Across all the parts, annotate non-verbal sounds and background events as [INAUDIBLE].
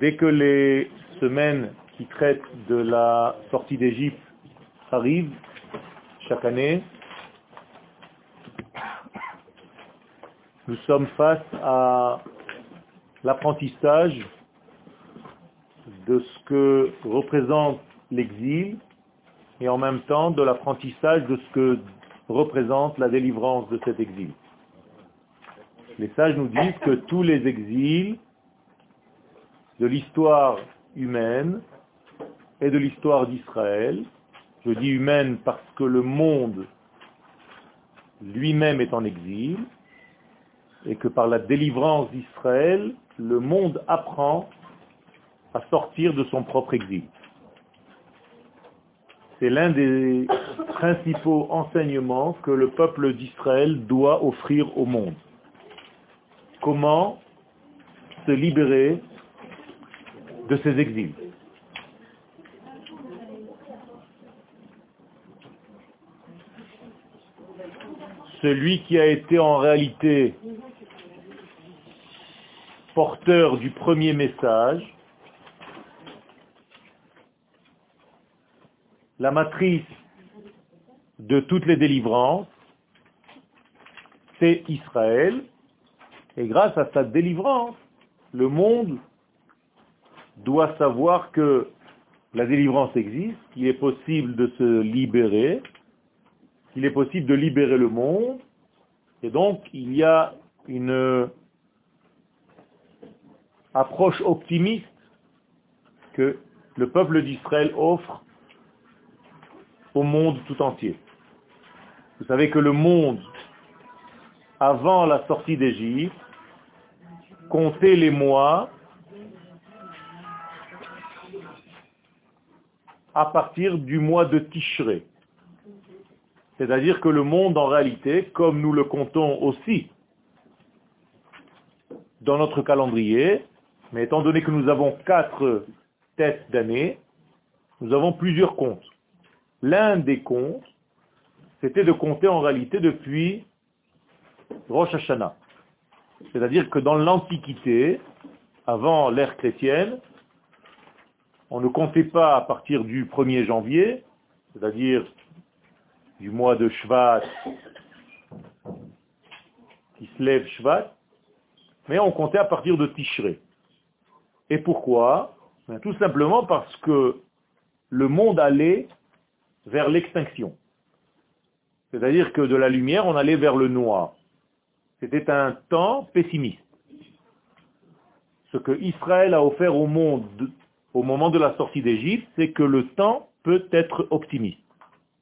Dès que les semaines qui traitent de la sortie d'Égypte arrivent, chaque année, nous sommes face à l'apprentissage de ce que représente l'exil et en même temps de l'apprentissage de ce que représente la délivrance de cet exil. Les sages nous disent que tous les exils de l'histoire humaine et de l'histoire d'Israël, je dis humaine parce que le monde lui-même est en exil, et que par la délivrance d'Israël, le monde apprend à sortir de son propre exil. C'est l'un des principaux enseignements que le peuple d'Israël doit offrir au monde. Comment se libérer de ces exils. Celui qui a été en réalité porteur du premier message, la matrice de toutes les délivrances, c'est Israël, et grâce à sa délivrance, le monde doit savoir que la délivrance existe, qu'il est possible de se libérer, qu'il est possible de libérer le monde, et donc il y a une approche optimiste que le peuple d'Israël offre au monde tout entier. Vous savez que le monde, avant la sortie d'Égypte, comptait les mois à partir du mois de Tishré. C'est-à-dire que le monde, en réalité, comme nous le comptons aussi dans notre calendrier, mais étant donné que nous avons quatre têtes d'année, nous avons plusieurs comptes. L'un des comptes, c'était de compter en réalité depuis Rosh Hashanah. C'est-à-dire que dans l'Antiquité, avant l'ère chrétienne, on ne comptait pas à partir du 1er janvier, c'est-à-dire du mois de Shvat, qui se lève Shvat, mais on comptait à partir de Tishré. Et pourquoi? Ben, Tout simplement parce que le monde allait vers l'extinction. C'est-à-dire que de la lumière, on allait vers le noir. C'était un temps pessimiste. Ce que Israël a offert au monde au moment de la sortie d'Égypte, c'est que le temps peut être optimiste.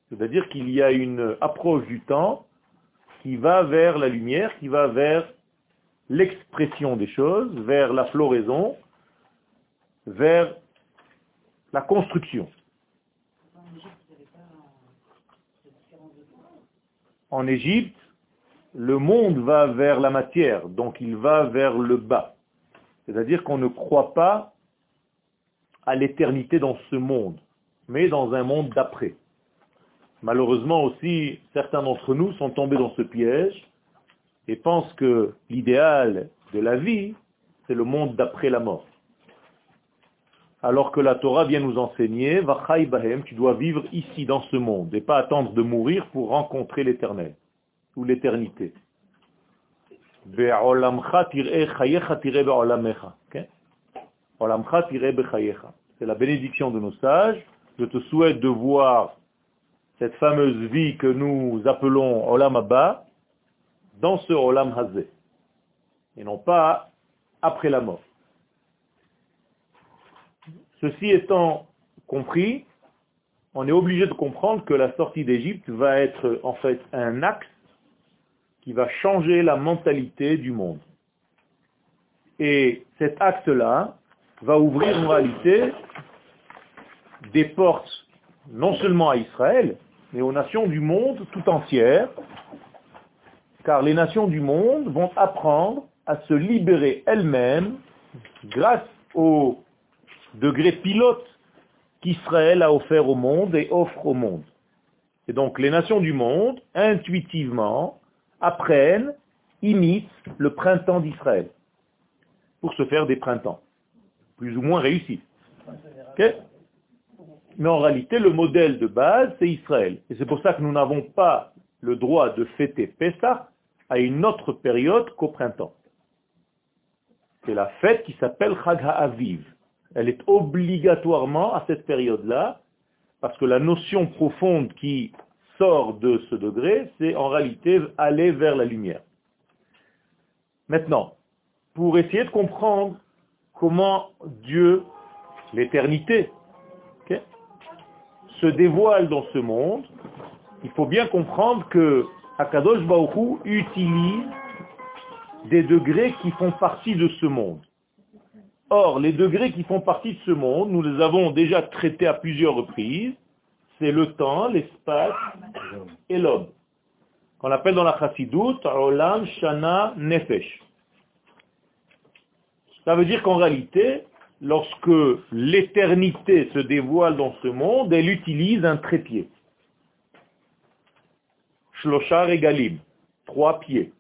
C'est-à-dire qu'il y a une approche du temps qui va vers la lumière, qui va vers l'expression des choses, vers la floraison, vers la construction. En Égypte, le monde va vers la matière, donc il va vers le bas. C'est-à-dire qu'on ne croit pas à l'éternité dans ce monde, mais dans un monde d'après. Malheureusement aussi, certains d'entre nous sont tombés dans ce piège et pensent que l'idéal de la vie, c'est le monde d'après la mort alors que la Torah vient nous enseigner, bahem, tu dois vivre ici dans ce monde et pas attendre de mourir pour rencontrer l'éternel l'éternité. C'est la bénédiction de nos sages. Je te souhaite de voir cette fameuse vie que nous appelons Olam Abba dans ce Olam Hazé et non pas après la mort. Ceci étant compris, on est obligé de comprendre que la sortie d'Égypte va être en fait un axe qui va changer la mentalité du monde. Et cet axe-là va ouvrir en réalité des portes non seulement à Israël, mais aux nations du monde tout entière, car les nations du monde vont apprendre à se libérer elles-mêmes grâce aux degré pilote qu'Israël a offert au monde et offre au monde. Et donc les nations du monde, intuitivement, apprennent imite le printemps d'Israël pour se faire des printemps, plus ou moins réussis. Mais en réalité, le modèle de base, c'est Israël. Et c'est pour ça que nous n'avons pas le droit de fêter Pessah à une autre période qu'au printemps. C'est la fête qui s'appelle Chag HaAviv. Elle est obligatoirement à cette période-là, parce que la notion profonde qui sort de ce degré, c'est en réalité aller vers la lumière. Maintenant, pour essayer de comprendre comment Dieu, l'éternité, se dévoile dans ce monde, il faut bien comprendre que Akadosh utilise des degrés qui font partie de ce monde. Or, les degrés qui font partie de ce monde, nous les avons déjà traités à plusieurs reprises, c'est le temps, l'espace et l'homme. Qu'on appelle dans la Chassidut, Olam, Shana, Nefesh. Ça veut dire qu'en réalité, lorsque l'éternité se dévoile dans ce monde, elle utilise un trépied. Shloshar et trois pieds,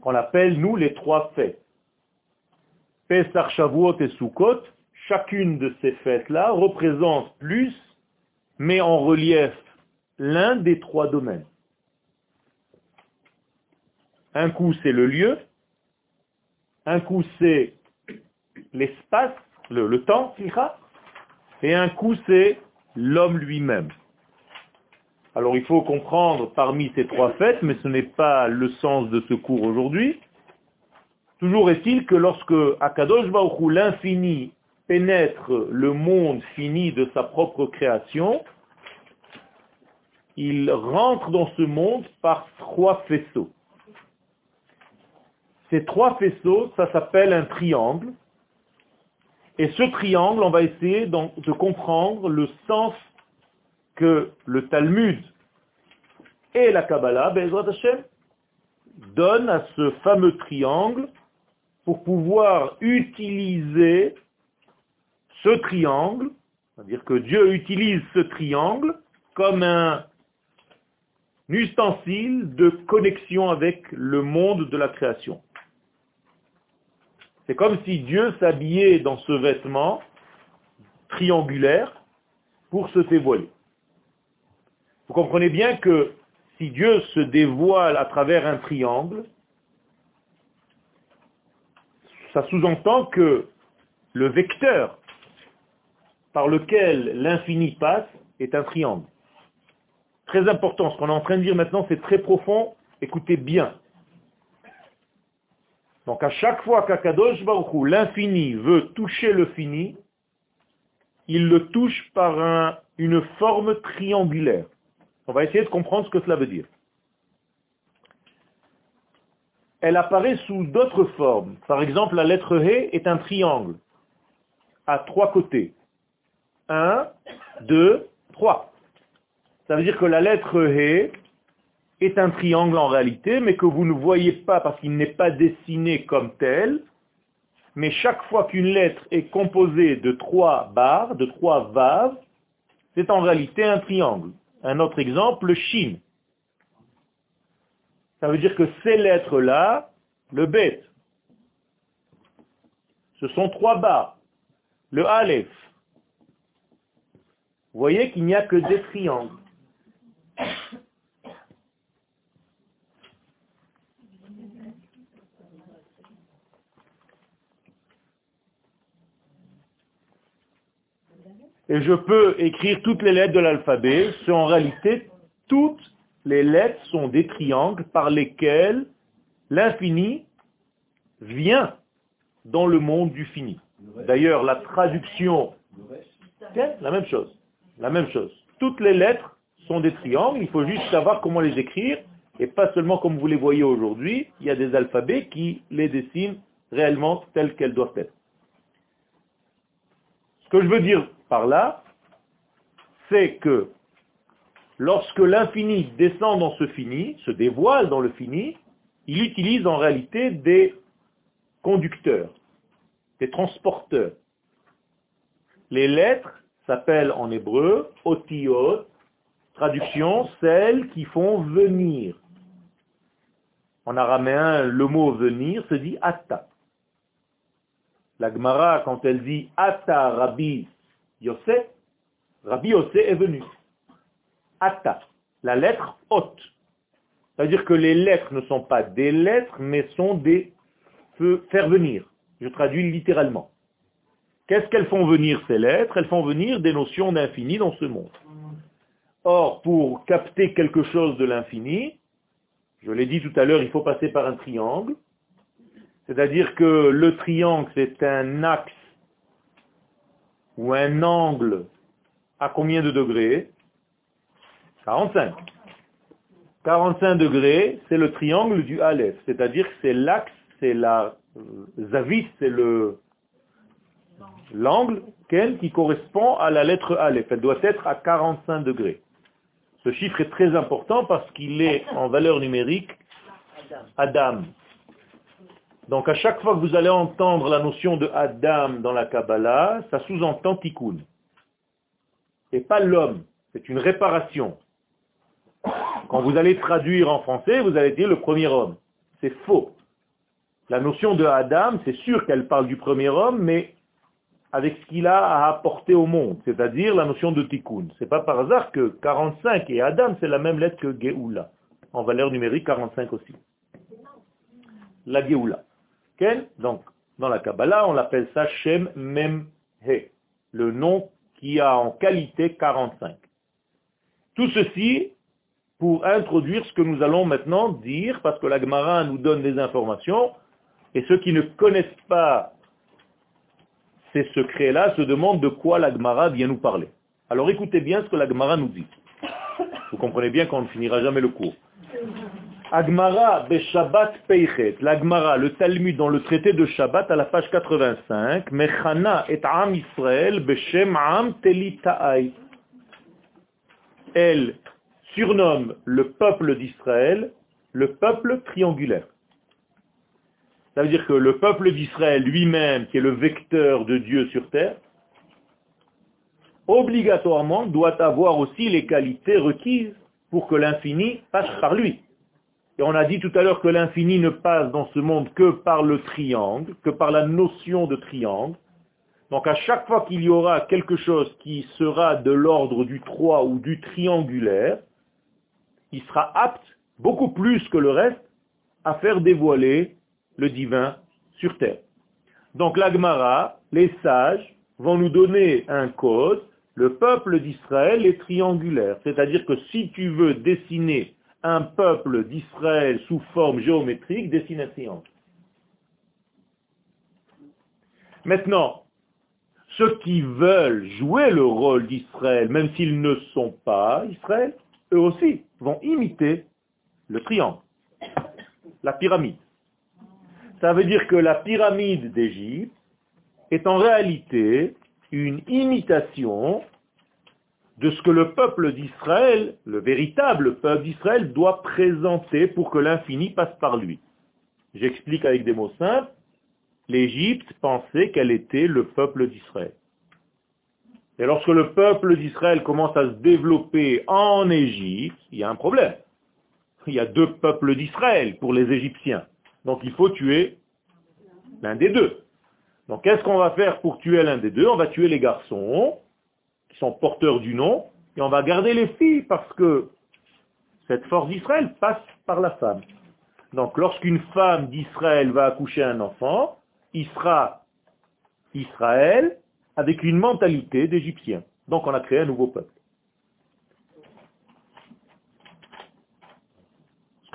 qu'on appelle nous les trois fêtes. Pesach, Shavuot et Sukkot, chacune de ces fêtes-là représente plus, met en relief l'un des trois domaines. Un coup c'est le lieu, un coup c'est l'espace, le, le, temps, et un coup c'est l'homme lui-même. Alors il faut comprendre parmi ces trois fêtes, mais ce n'est pas le sens de ce cours aujourd'hui. Toujours est-il que lorsque Akadosh Baruch l'infini, pénètre le monde fini de sa propre création, il rentre dans ce monde par trois faisceaux. Ces trois faisceaux, ça s'appelle un triangle. Et ce triangle, on va essayer de comprendre le sens que le Talmud et la Kabbalah, Bezrat Hashem, donnent à ce fameux triangle pour pouvoir utiliser ce triangle, c'est-à-dire que Dieu utilise ce triangle comme un ustensile de connexion avec le monde de la création. C'est comme si Dieu s'habillait dans ce vêtement triangulaire pour se dévoiler. Vous comprenez bien que si Dieu se dévoile à travers un triangle, ça sous-entend que le vecteur par lequel l'infini passe est un triangle. Très important, ce qu'on est en train de dire maintenant, c'est très profond, écoutez bien. Donc à chaque fois qu'Akadosh Baruch l'infini, veut toucher le fini, il le touche par une forme triangulaire. On va essayer de comprendre ce que cela veut dire. Elle apparaît sous d'autres formes. Par exemple, la lettre He est un triangle à trois côtés. Un, deux, trois. Ça veut dire que la lettre He est un triangle en réalité, mais que vous ne voyez pas parce qu'il n'est pas dessiné comme tel. Mais chaque fois qu'une lettre est composée de trois barres, de trois vaves, c'est en réalité un triangle. Un autre exemple, le Shin. Ça veut dire que ces lettres-là, le Bet, ce sont trois barres. Le Aleph. Vous voyez qu'il n'y a que des triangles. et je peux écrire toutes les lettres de l'alphabet, c'est en réalité toutes les lettres sont des triangles par lesquels l'infini vient dans le monde du fini. D'ailleurs, la traduction, la même chose, la même chose. Toutes les lettres sont des triangles, il faut juste savoir comment les écrire, et pas seulement comme vous les voyez aujourd'hui, il y a des alphabets qui les dessinent réellement telles qu'elles doivent être. Ce que je veux dire par là, c'est que lorsque l'infini descend dans ce fini, se dévoile dans le fini, il utilise en réalité des conducteurs, des transporteurs. Les lettres s'appellent en hébreu otiot, traduction, celles qui font venir. En araméen, le mot venir se dit atta. La Gemara, quand elle dit atta Rabbi Yosef, Rabbi Yosef est venu. Atta, la lettre haute. C'est-à-dire que les lettres ne sont pas des lettres, mais sont des faire venir. Je traduis littéralement. Qu'est-ce qu'elles font venir ces lettres? Elles font venir des notions d'infini dans ce monde. Or, pour capter quelque chose de l'infini, je l'ai dit tout à l'heure, il faut passer par un triangle. C'est-à-dire que le triangle, c'est un axe ou un angle à combien de degrés? 45. 45 degrés, c'est le triangle du Aleph, c'est-à-dire que c'est l'axe, c'est la euh, zavit, c'est le l'angle qui correspond à la lettre Aleph. Elle doit être à 45 degrés. Ce chiffre est très important parce qu'il est en valeur numérique Adam. Donc à chaque fois que vous allez entendre la notion de Adam dans la Kabbalah, ça sous-entend Tikkun. Et pas l'homme, c'est une réparation. Quand vous allez traduire en français, vous allez dire le premier homme. C'est faux. La notion de Adam, c'est sûr qu'elle parle du premier homme, mais avec ce qu'il a à apporter au monde, c'est-à-dire la notion de tikkun. C'est pas par hasard que 45 et Adam, c'est la même lettre que Geoula, en valeur numérique 45 aussi. La Geoula. Donc, dans la Kabbalah, on l'appelle ça Shem Mem He, le nom qui a en qualité 45. Tout ceci pour introduire ce que nous allons maintenant dire, parce que la Gemara nous donne des informations, et ceux qui ne connaissent pas ces secrets-là se demandent de quoi la Gemara vient nous parler. Alors écoutez bien ce que la Gemara nous dit. Vous comprenez bien qu'on ne finira jamais le cours. Agmara Beshabbat Peichet, l'Agmara, le Talmud dans le traité de Shabbat à la page 85, Mechana et Am Israël Beshem Am Telitaai. Elle surnomme le peuple d'Israël le peuple triangulaire. Ça veut dire que le peuple d'Israël lui-même, qui est le vecteur de Dieu sur terre, obligatoirement doit avoir aussi les qualités requises pour que l'infini passe par lui. Et on a dit tout à l'heure que l'infini ne passe dans ce monde que par le triangle, que par la notion de triangle. Donc à chaque fois qu'il y aura quelque chose qui sera de l'ordre du 3 ou du triangulaire, il sera apte, beaucoup plus que le reste, à faire dévoiler le divin sur terre. Donc l'Agmara, les sages, vont nous donner un code, le peuple d'Israël est triangulaire. C'est-à-dire que si tu veux dessiner un peuple d'Israël sous forme géométrique, dessine un triangle. Maintenant, ceux qui veulent jouer le rôle d'Israël, même s'ils ne sont pas Israël, eux aussi vont imiter le triangle, la pyramide. Ça veut dire que la pyramide d'Égypte est en réalité une imitation de ce que le peuple d'Israël, le véritable peuple d'Israël, doit présenter pour que l'infini passe par lui. J'explique avec des mots simples. L'Égypte pensait qu'elle était le peuple d'Israël. Et lorsque le peuple d'Israël commence à se développer en Égypte, il y a un problème. Il y a deux peuples d'Israël pour les Égyptiens. Donc il faut tuer l'un des deux. Donc qu'est-ce qu'on va faire pour tuer l'un des deux? On va tuer les garçons qui sont porteurs du nom et on va garder les filles parce que cette force d'Israël passe par la femme. Donc lorsqu'une femme d'Israël va accoucher un enfant, il sera Israël avec une mentalité d'Égyptien. Donc on a créé un nouveau peuple.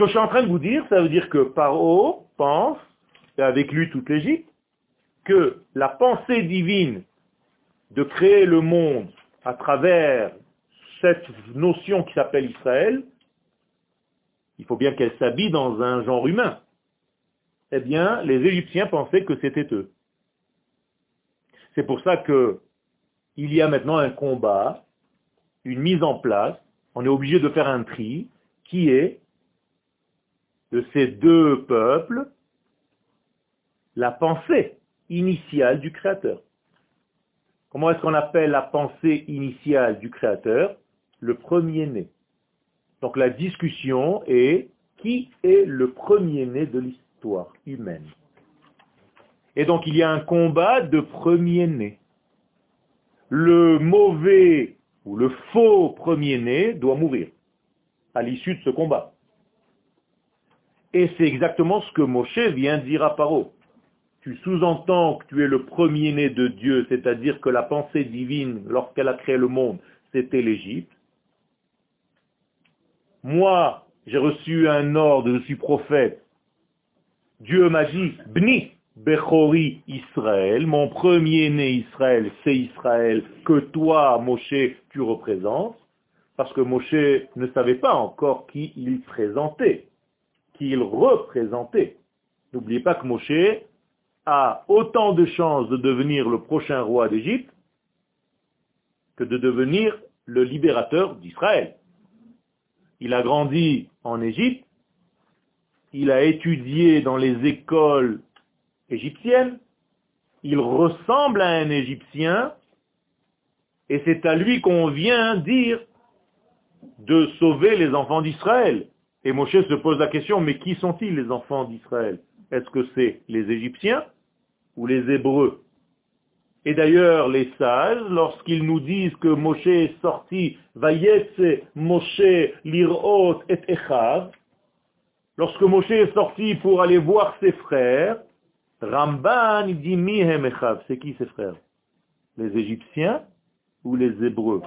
Que je suis en train de vous dire, ça veut dire que Paro pense, et avec lui toute l'Égypte, que la pensée divine de créer le monde à travers cette notion qui s'appelle Israël, il faut bien qu'elle s'habille dans un genre humain. Eh bien, les Égyptiens pensaient que c'était eux. C'est pour ça que il y a maintenant un combat, une mise en place, on est obligé de faire un tri, qui est de ces deux peuples la pensée initiale du Créateur. Comment est-ce qu'on appelle la pensée initiale du Créateur? Le premier-né. Donc la discussion est qui est le premier-né de l'histoire humaine? Et donc il y a un combat de premier-né. Le mauvais ou le faux premier-né doit mourir à l'issue de ce combat. Et c'est exactement ce que Moshe vient dire à Paro. Tu sous-entends que tu es le premier-né de Dieu, c'est-à-dire que la pensée divine, lorsqu'elle a créé le monde, c'était l'Égypte. Moi, j'ai reçu un ordre, je suis prophète. Dieu m'a dit, Bni, Bechori Israël, mon premier-né Israël, c'est Israël que toi, Moshe, tu représentes, parce que Moshe ne savait pas encore qui il présentait qu'il représentait. N'oubliez pas que Moshe a autant de chances de devenir le prochain roi d'Égypte que de devenir le libérateur d'Israël. Il a grandi en Égypte, il a étudié dans les écoles égyptiennes, il ressemble à un Égyptien, et c'est à lui qu'on vient dire de sauver les enfants d'Israël. Et Moshe se pose la question, mais qui sont-ils les enfants d'Israël? Est-ce que c'est les Égyptiens ou les Hébreux? Et d'ailleurs, les sages, lorsqu'ils nous disent que Moshe est sorti, Vayetse Moshe lirot et Echav, lorsque Moshe est sorti pour aller voir ses frères, Ramban dit Mihem Echav, c'est qui ses frères? Les Égyptiens ou les Hébreux?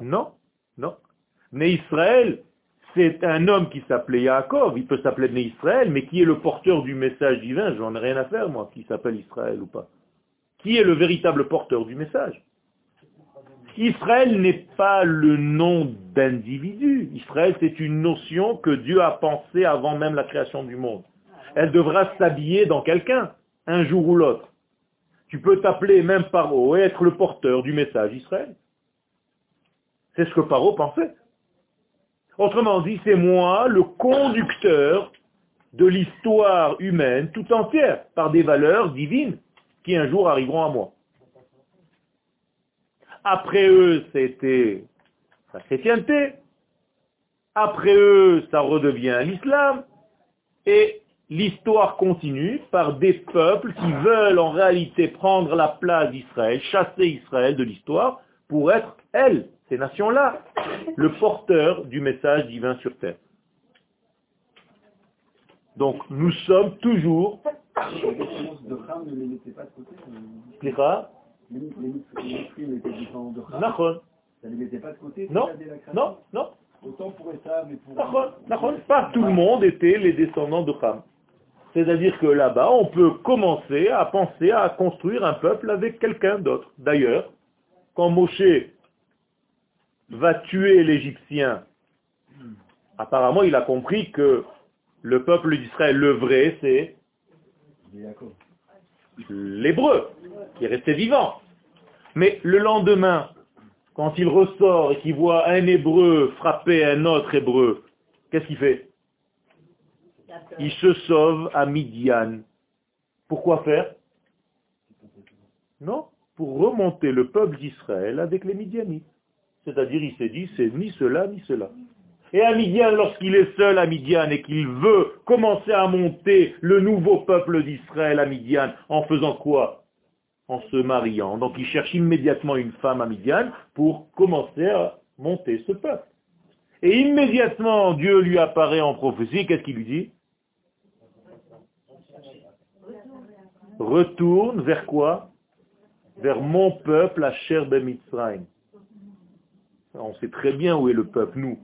Non, non. Né Israël, c'est un homme qui s'appelait Yaakov, il peut s'appeler Né Israël, mais qui est le porteur du message divin? J'en ai rien à faire, moi, qui s'appelle Israël ou pas. Qui est le véritable porteur du message? Israël n'est pas le nom d'individu. Israël, c'est une notion que Dieu a pensée avant même la création du monde. Elle devra s'habiller dans quelqu'un, un jour ou l'autre. Tu peux t'appeler même Paro et être le porteur du message Israël. C'est ce que Paro pensait. Autrement dit, c'est moi le conducteur de l'histoire humaine tout entière par des valeurs divines qui un jour arriveront à moi. Après eux, c'était la chrétienté. Après eux, ça redevient l'islam. Et l'histoire continue par des peuples qui veulent en réalité prendre la place d'Israël, chasser Israël de l'histoire pour être, elles, ces nations-là, le porteur du message divin sur terre. Donc nous sommes toujours... Non, non, non. Pas tout le monde était les descendants de Ham. C'est-à-dire que là-bas, on peut commencer à penser à construire un peuple avec quelqu'un d'autre. D'ailleurs, quand Moshe va tuer l'Égyptien, apparemment il a compris que le peuple d'Israël, le vrai, c'est l'hébreu, qui est resté vivant. Mais le lendemain, quand il ressort et qu'il voit un hébreu frapper un autre hébreu, qu'est-ce qu'il fait? Il se sauve à Midian. Pourquoi faire? Non, pour remonter le peuple d'Israël avec les Midianites. C'est-à-dire, il s'est dit, c'est ni cela, ni cela. Et à lorsqu'il est seul à Midian et qu'il veut commencer à monter le nouveau peuple d'Israël à Midian, en faisant quoi? En se mariant. Donc il cherche immédiatement une femme à Midian pour commencer à monter ce peuple. Et immédiatement, Dieu lui apparaît en prophétie, qu'est-ce qu'il lui dit? Retourne vers quoi? Vers mon peuple, à Ben Mitzrayim. On sait très bien où est le peuple, nous.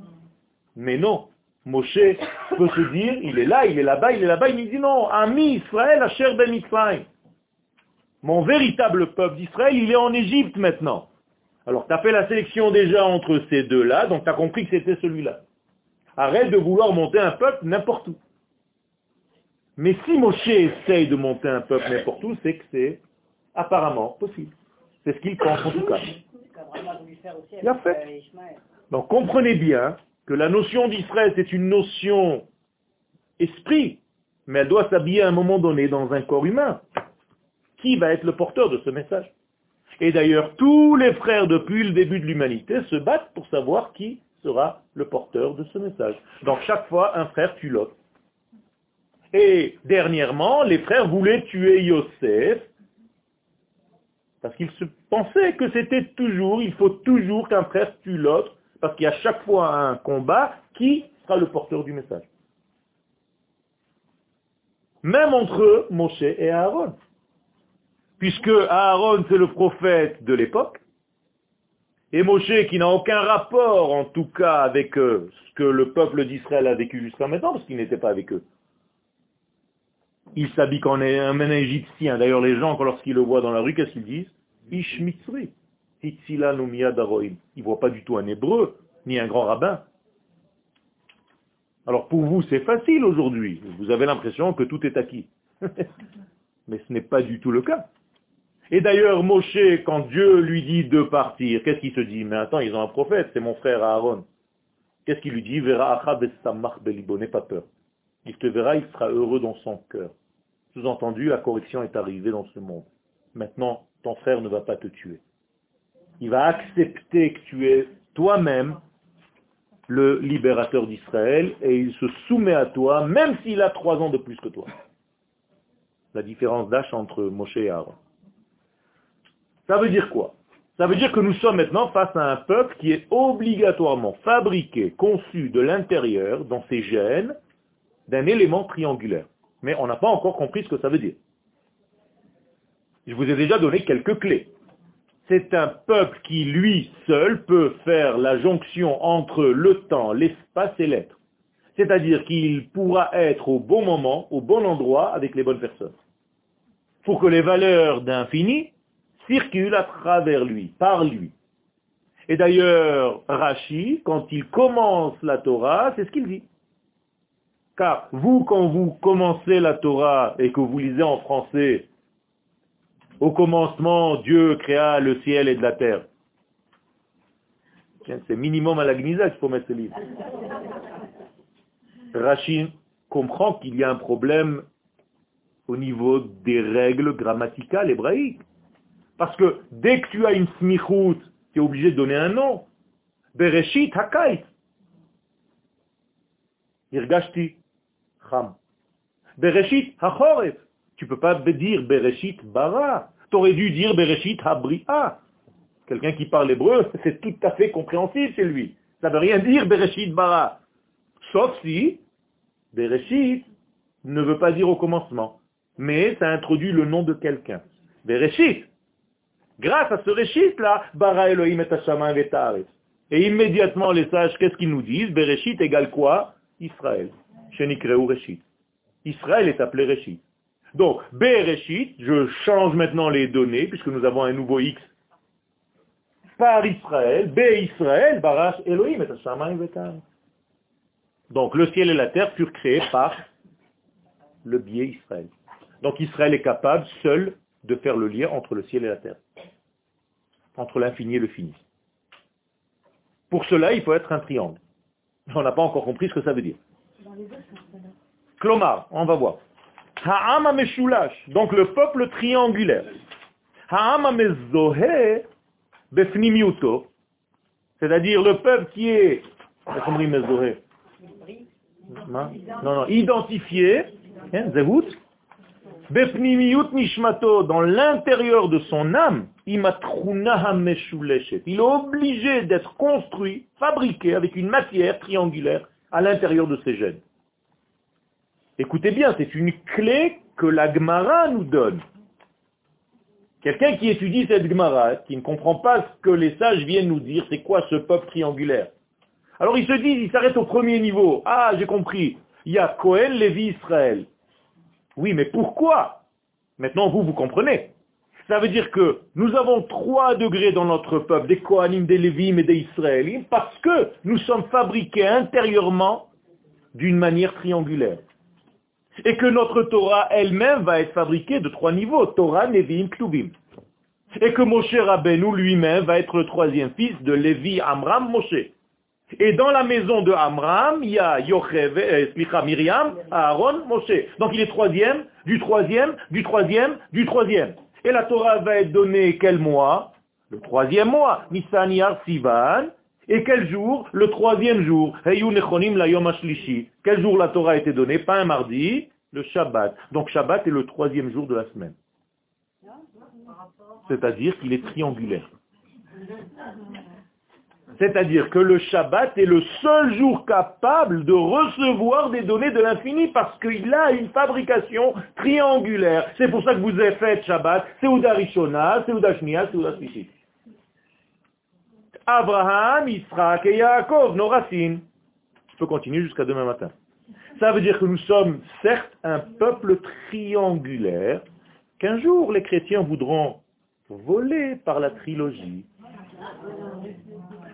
Mais non, Moshe peut se dire, il est là, il est là-bas, il est là-bas, il dit non, ami Israël, Asher ben Mitzrayim. Mon véritable peuple d'Israël, il est en Égypte maintenant. Alors, tu as fait la sélection déjà entre ces deux-là, donc tu as compris que c'était celui-là. Arrête de vouloir monter un peuple n'importe où. Mais si Moshe essaye de monter un peuple n'importe où, c'est que c'est apparemment possible. C'est ce qu'il pense en tout cas. Il a fait. Donc comprenez bien que la notion d'Israël, c'est une notion esprit, mais elle doit s'habiller à un moment donné dans un corps humain. Qui va être le porteur de ce message? Et d'ailleurs, tous les frères depuis le début de l'humanité se battent pour savoir qui sera le porteur de ce message. Donc chaque fois, un frère tue l'autre. Et dernièrement, les frères voulaient tuer Yosef parce qu'ils se pensaient que c'était toujours, il faut toujours qu'un frère tue l'autre, parce qu'il y a chaque fois un combat, qui sera le porteur du message Même entre eux, Moshe et Aaron. Puisque Aaron, c'est le prophète de l'époque, et Moshe, qui n'a aucun rapport, en tout cas, avec euh, ce que le peuple d'Israël a vécu jusqu'à maintenant, parce qu'il n'était pas avec eux. Il s'habille qu'en un égyptien. D'ailleurs, les gens, lorsqu'ils le voient dans la rue, qu'est-ce qu'ils disent Ish mitzri. Ils ne voient pas du tout un hébreu, ni un grand rabbin. Alors pour vous, c'est facile aujourd'hui. Vous avez l'impression que tout est acquis. [LAUGHS] Mais ce n'est pas du tout le cas. Et d'ailleurs, Moshe, quand Dieu lui dit de partir, qu'est-ce qu'il se dit Mais attends, ils ont un prophète, c'est mon frère Aaron. Qu'est-ce qu'il lui dit Verra n'aie pas peur. Il te verra, il sera heureux dans son cœur. Sous-entendu, la correction est arrivée dans ce monde. Maintenant, ton frère ne va pas te tuer. Il va accepter que tu es toi-même le libérateur d'Israël et il se soumet à toi, même s'il a trois ans de plus que toi. La différence d'âge entre Moshe et Aaron. Ça veut dire quoi? Ça veut dire que nous sommes maintenant face à un peuple qui est obligatoirement fabriqué, conçu de l'intérieur, dans ses gènes, d'un élément triangulaire. Mais on n'a pas encore compris ce que ça veut dire. Je vous ai déjà donné quelques clés. C'est un peuple qui, lui seul, peut faire la jonction entre le temps, l'espace et l'être. C'est-à-dire qu'il pourra être au bon moment, au bon endroit, avec les bonnes personnes. Pour que les valeurs d'infini circulent à travers lui, par lui. Et d'ailleurs, Rashi, quand il commence la Torah, c'est ce qu'il dit. Car vous, quand vous commencez la Torah et que vous lisez en français, au commencement, Dieu créa le ciel et de la terre. C'est minimum à la gnisa qu'il faut mettre ce livre. [LAUGHS] Rachid comprend qu'il y a un problème au niveau des règles grammaticales hébraïques. Parce que dès que tu as une smichout, tu es obligé de donner un nom. Bereshit hakait. Irgashti. Bereshit hachoref. Tu peux pas dire Bereshit bara. Tu aurais dû dire Bereshit habria. Quelqu'un qui parle hébreu, [LAUGHS] c'est tout à fait compréhensible chez lui. Ça ne veut rien dire Bereshit bara. Sauf si Bereshit ne veut pas dire au commencement. Mais ça introduit le nom de quelqu'un. Bereshit. Grâce à ce Reshit là, bara Elohim et Et immédiatement les sages, qu'est-ce qu'ils nous disent? Bereshit égale quoi? Israël. Israël est appelé Réchit. Donc, B Réchit, je change maintenant les données, puisque nous avons un nouveau X par Israël, B Israël, Barash Elohim et Donc le ciel et la terre furent créés par le biais Israël. Donc Israël est capable seul de faire le lien entre le ciel et la terre, entre l'infini et le fini. Pour cela, il faut être un triangle. On n'a pas encore compris ce que ça veut dire. Klomar, on va voir. Ha'ama meshulash, donc le peuple triangulaire. Ha'ama mezohe befnimiuto, c'est-à-dire le peuple qui est, mezohe Non, non, identifié, hein, zehut, befnimiut nishmato, dans l'intérieur de son âme, il est obligé d'être construit, fabriqué avec une matière triangulaire à l'intérieur de ses gènes. Écoutez bien, c'est une clé que la Gemara nous donne. Quelqu'un qui étudie cette Gemara, qui ne comprend pas ce que les sages viennent nous dire, c'est quoi ce peuple triangulaire? Alors ils se disent, ils s'arrêtent au premier niveau. Ah, j'ai compris. Il y a Cohen, Lévi, Israël. Oui, mais pourquoi? Maintenant, vous, vous comprenez. Ça veut dire que nous avons trois degrés dans notre peuple, des Kohanim, des Lévim et des Israéliens, parce que nous sommes fabriqués intérieurement d'une manière triangulaire. Et que notre Torah elle-même va être fabriquée de trois niveaux, Torah, Lévim, Ktubim. Et que Moshe Rabbeinu lui-même va être le troisième fils de Lévi, Amram, Moshe. Et dans la maison de Amram, il y a Yochev, euh, Myriam, Aaron, Moshe. Donc il est troisième, du troisième, du troisième, du troisième. Et la Torah va être donnée quel mois? Le troisième mois, Nissan Sivan. Et quel jour? Le troisième jour. Quel jour la Torah a été donnée? Pas un mardi, le Shabbat. Donc Shabbat est le troisième jour de la semaine. C'est-à-dire qu'il est triangulaire. C'est-à-dire que le Shabbat est le seul jour capable de recevoir des données de l'infini parce qu'il a une fabrication triangulaire. C'est pour ça que vous avez fait Shabbat, c'est Rishona, c'est Shnia, c'est Abraham, Israël et Yaakov, nos racines. Je peux continuer jusqu'à demain matin. Ça veut dire que nous sommes certes un peuple triangulaire, qu'un jour les chrétiens voudront voler par la trilogie.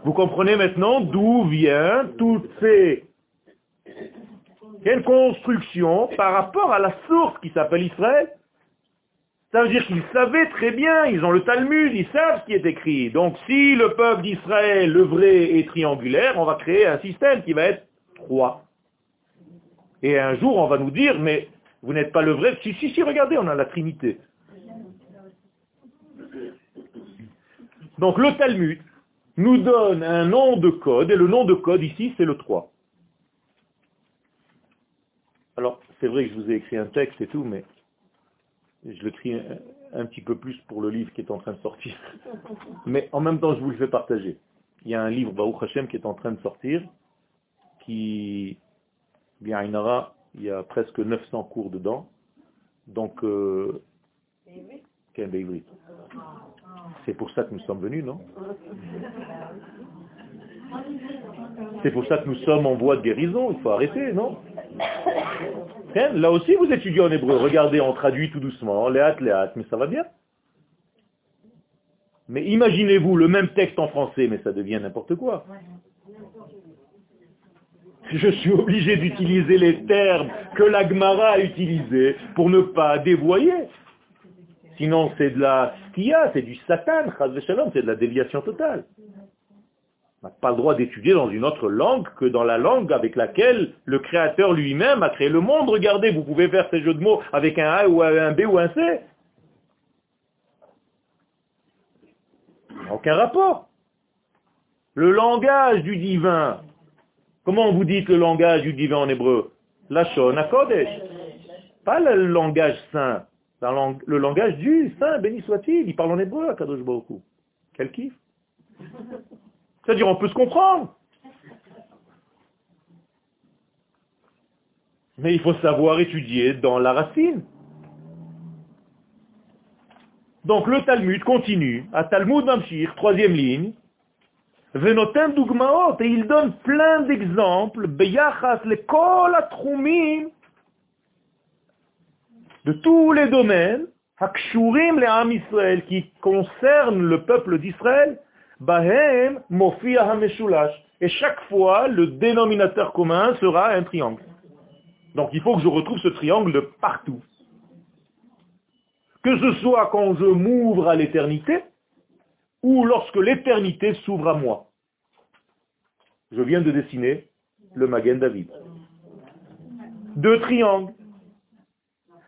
Vous comprenez maintenant d'où vient toutes ces constructions par rapport à la source qui s'appelle Israël? Ça veut dire qu'ils savaient très bien, ils ont le Talmud, ils savent ce qui est écrit. Donc si le peuple d'Israël, le vrai, est triangulaire, on va créer un système qui va être trois. Et un jour, on va nous dire, mais vous n'êtes pas le vrai. Si, si, si, regardez, on a la Trinité. Donc le Talmud nous donne un nom de code, et le nom de code ici, c'est le 3. Alors, c'est vrai que je vous ai écrit un texte et tout, mais je l'écris un, un, petit peu plus pour le livre qui est en train de sortir. [LAUGHS] Mais en même temps, je vous le fais partager. Il y a un livre, Baruch Hashem, qui est en train de sortir, qui, bien, il y a presque 900 cours dedans. Donc, euh, c'est pour ça que nous sommes venus, non? C'est pour ça que nous sommes en voie de guérison, il faut arrêter, non? Là aussi, vous étudiez en hébreu. Regardez, on traduit tout doucement, léat, léat, mais ça va bien. Mais imaginez-vous le même texte en français, mais ça devient n'importe quoi. Je suis obligé d'utiliser les termes que l'Agmara a utilisés pour ne pas dévoyer. Sinon, c'est de la skia, c'est du satan, c'est de la déviation totale n'a pas le droit d'étudier dans une autre langue que dans la langue avec laquelle le Créateur lui-même a créé le monde. Regardez, vous pouvez faire ces jeux de mots avec un A ou un B ou un C. Aucun rapport. Le langage du divin. Comment vous dites le langage du divin en hébreu? Lachon Kodesh. Pas le langage saint. Le langage du saint, béni soit-il. Il parle en hébreu à Kadosh Quel kiff c'est-à-dire, on peut se comprendre. Mais il faut savoir étudier dans la racine. Donc le Talmud continue, à Talmud Mamshir, troisième ligne, Venotem et il donne plein d'exemples, Beyachas le Kol de tous les domaines, Hakshurim le qui concernent le peuple d'Israël, Bahem Mofia Hameshulash. Et chaque fois, le dénominateur commun sera un triangle. Donc il faut que je retrouve ce triangle de partout. Que ce soit quand je m'ouvre à l'éternité, ou lorsque l'éternité s'ouvre à moi. Je viens de dessiner le Magen David. Deux triangles.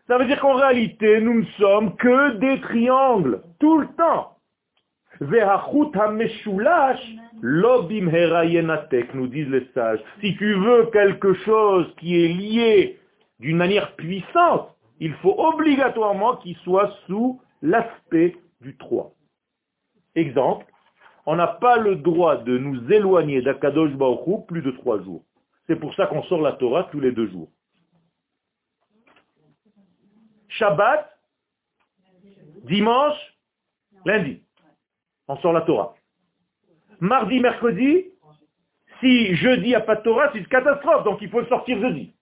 Ça veut dire qu'en réalité, nous ne sommes que des triangles, tout le temps nous disent les sages. Si tu veux quelque chose qui est lié d'une manière puissante, il faut obligatoirement qu'il soit sous l'aspect du 3. Exemple, on n'a pas le droit de nous éloigner d'Akadosh Baruch plus de trois jours. C'est pour ça qu'on sort la Torah tous les deux jours. Shabbat, dimanche, lundi on sort la Torah. Mardi, mercredi, si jeudi il a pas de Torah, c'est une catastrophe, donc il faut le sortir jeudi.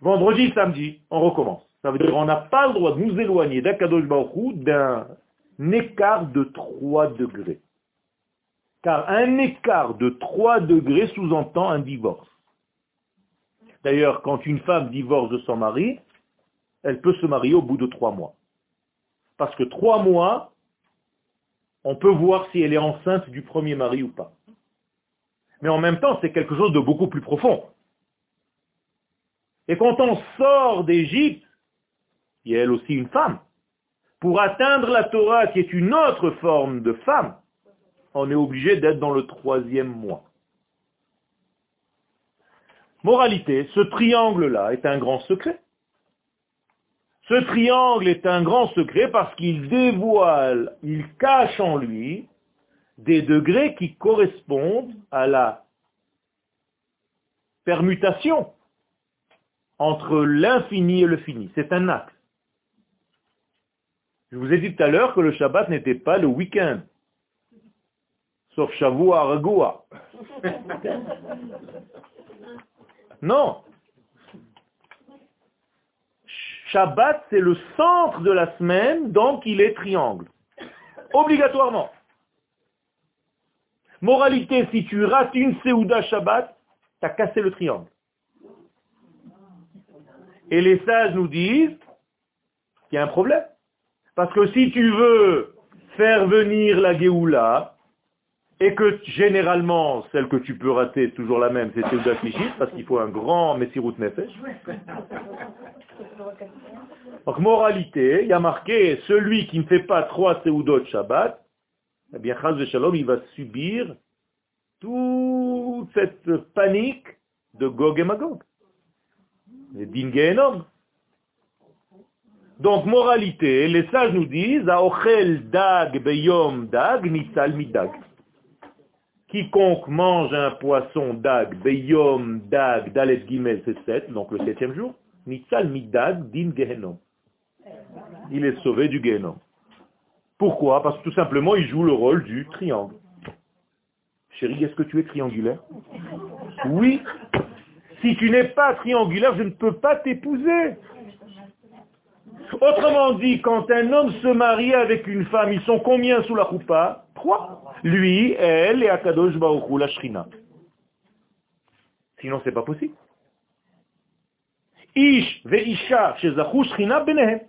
Vendredi, samedi, on recommence. Ça veut dire qu'on n'a pas le droit de nous éloigner d'Akadosh Baruch d'un écart de 3 degrés. Car un écart de 3 degrés sous-entend un divorce. D'ailleurs, quand une femme divorce de son mari, elle peut se marier au bout de 3 mois. Parce que 3 mois, on peut voir si elle est enceinte du premier mari ou pas. Mais en même temps, c'est quelque chose de beaucoup plus profond. Et quand on sort d'Égypte, il y a elle aussi une femme. Pour atteindre la Torah, qui est une autre forme de femme, on est obligé d'être dans le troisième mois. Moralité, ce triangle-là est un grand secret. Ce triangle est un grand secret parce qu'il dévoile, il cache en lui des degrés qui correspondent à la permutation entre l'infini et le fini. C'est un axe. Je vous ai dit tout à l'heure que le Shabbat n'était pas le week-end. Sauf Shavua Ragoua. [LAUGHS] Non. Shabbat, c'est le centre de la semaine, donc il est triangle. Obligatoirement. Moralité, si tu rates une Seouda Shabbat, tu as cassé le triangle. Et les sages nous disent qu'il y a un problème. Parce que si tu veux faire venir la Géoula, et que généralement, celle que tu peux rater, c'est toujours la même, c'est Seouda Shlichit, parce qu'il faut un grand Messirut Nefesh. Donc, moralité, il y a marqué, celui qui ne fait pas trois Seudot Shabbat, eh bien, Chaz il va subir toute cette panique de Gog et Magog. Din Donc, moralité, les sages nous disent, Aochel dag beyom dag, nitzal midag. Quiconque mange un poisson dag, beyom dag, dalet gimel, c'est 7, donc le septième jour, nitzal midag, din gehenom. Il est sauvé du gehenom. Pourquoi? Parce que tout simplement, il joue le rôle du triangle. Chérie, est-ce que tu es triangulaire? Oui. Si tu n'es pas triangulaire, je ne peux pas t'épouser. Autrement dit, quand un homme se marie avec une femme, ils sont combien sous la roupa? Lui, elle et Akadosh Baruch la Shrina. Sinon, c'est pas possible. Ish ve'isha shezachu Shrina benehem.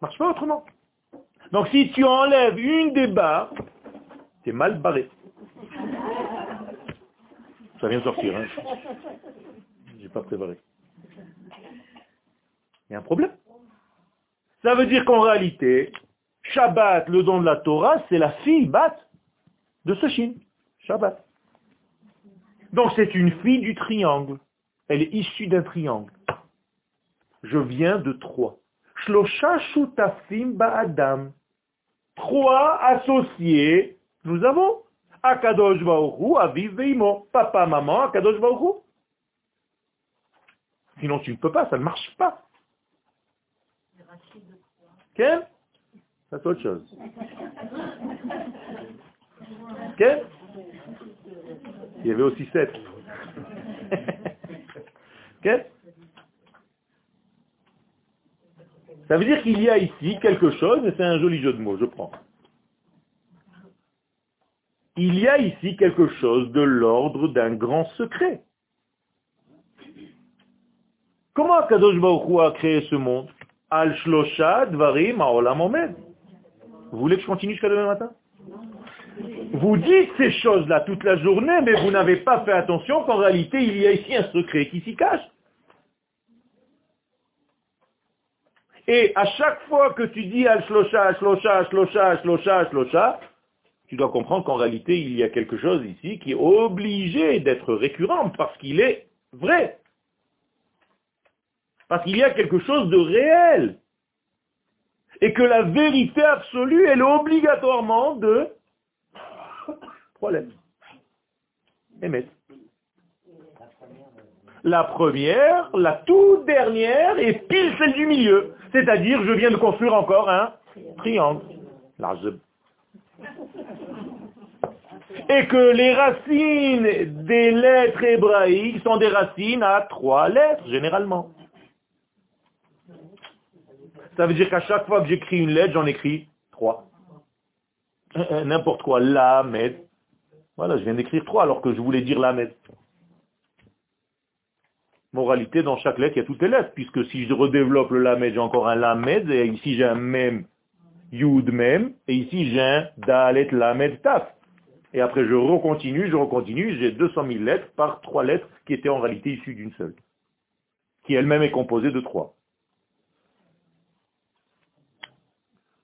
Marche pas autrement. Donc si tu enlèves une des barres, t'es mal barré. Ça vient de sortir, hein. J'ai pas préparé. Il y a un problème. Ça veut dire qu'en réalité, Shabbat, le don de la Torah, c'est la fille Bat de ce Shin. Shabbat. Donc c'est une fille du triangle. Elle est issue d'un triangle. Je viens de trois. Shlosha shutafim ba'adam. Trois associés, nous avons Akadosh Baruchu, Aviv Veimo. Papa, maman, Akadosh Baruchu. Sinon tu ne peux pas, ça ne marche pas. Quel? C'est autre chose. Quel Il y avait aussi sept. Quel Ça veut dire qu'il y a ici quelque chose, et c'est un joli jeu de mots, je prends. Il y a ici quelque chose de l'ordre d'un grand secret. Comment Kadosh Baruch a créé ce monde? Al Shlosha Dvarim Aolam Vous voulez que je continue jusqu'à demain matin? Vous dites ces choses-là toute la journée, mais vous n'avez pas fait attention qu'en réalité, il y a ici un secret qui s'y cache. Et à chaque fois que tu dis Al-Shlosha, Al-Shlosha, Al-Shlosha, Al-Shlosha, Al-Shlosha, tu dois comprendre qu'en réalité, il y a quelque chose ici qui est obligé d'être récurrent parce qu'il est vrai. Parce qu'il y a quelque chose de réel. Et que la vérité absolue, elle est obligatoirement de trois lettres. Émettre. La première, la toute dernière et pile celle du milieu. C'est-à-dire, je viens de construire encore un triangle. Et que les racines des lettres hébraïques sont des racines à trois lettres, généralement. Ça veut dire qu'à chaque fois que j'écris une lettre, j'en écris trois. N'importe quoi, la, med. Voilà, je viens d'écrire trois alors que je voulais dire la, med. Moralité, dans chaque lettre, il y a toutes les lettres, puisque si je redéveloppe le lamed, j'ai encore un lamed, et ici j'ai un mem, yud mem, et ici j'ai un dalet lamed taf. Et après je recontinue, je recontinue, j'ai 200 000 lettres par trois lettres qui étaient en réalité issues d'une seule, qui elle-même est composée de trois.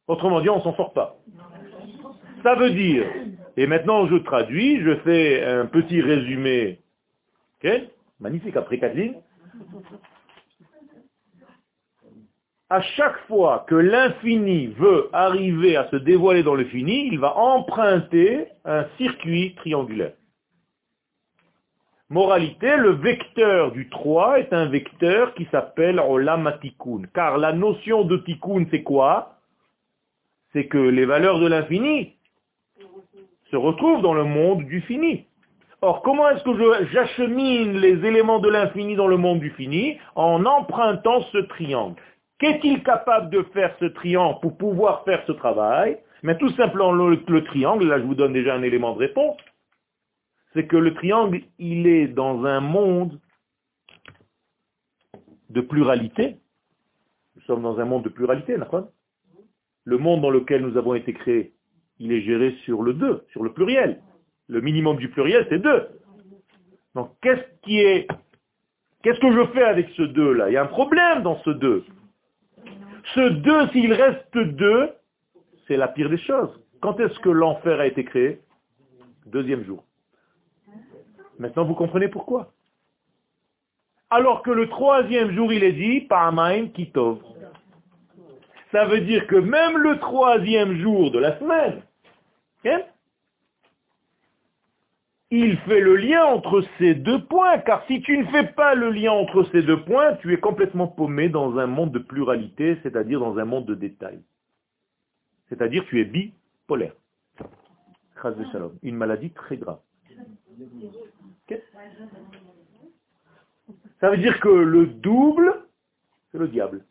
Autrement dit, on s'en sort pas. Ça veut dire, et maintenant je traduis, je fais un petit résumé, ok magnifique après quatre. À chaque fois que l'infini veut arriver à se dévoiler dans le fini, il va emprunter un circuit triangulaire. Moralité, le vecteur du 3 est un vecteur qui s'appelle Olam Car la notion de Tikkun, c'est quoi? C'est que les valeurs de l'infini se retrouvent dans le monde du fini. Or, comment est-ce que j'achemine les éléments de l'infini dans le monde du fini En empruntant ce triangle? Qu'est-il capable de faire ce triangle pour pouvoir faire ce travail? Mais tout simplement le triangle, là je vous donne déjà un élément de réponse, c'est que le triangle, il est dans un monde de pluralité. Nous sommes dans un monde de pluralité, d'accord? Le monde dans lequel nous avons été créés, il est géré sur le 2, sur le pluriel. Le minimum du pluriel, c'est 2. Donc, qu'est-ce qui est... Qu'est-ce que je fais avec ce 2-là Il y a un problème dans ce 2. Ce 2, s'il reste 2, c'est la pire des choses. Quand est-ce que l'enfer a été créé? Deuxième jour. Maintenant, vous comprenez pourquoi? Alors que le troisième jour, il est dit, Pa'amaim Kitov. Ça veut dire que même le troisième jour de la semaine, hein, il fait le lien entre ces deux points, car si tu ne fais pas le lien entre ces deux points, tu es complètement paumé dans un monde de pluralité, c'est-à-dire dans un monde de détails. C'est-à-dire tu es bipolaire. Une maladie très grave. Ça veut dire que le double, c'est le diable.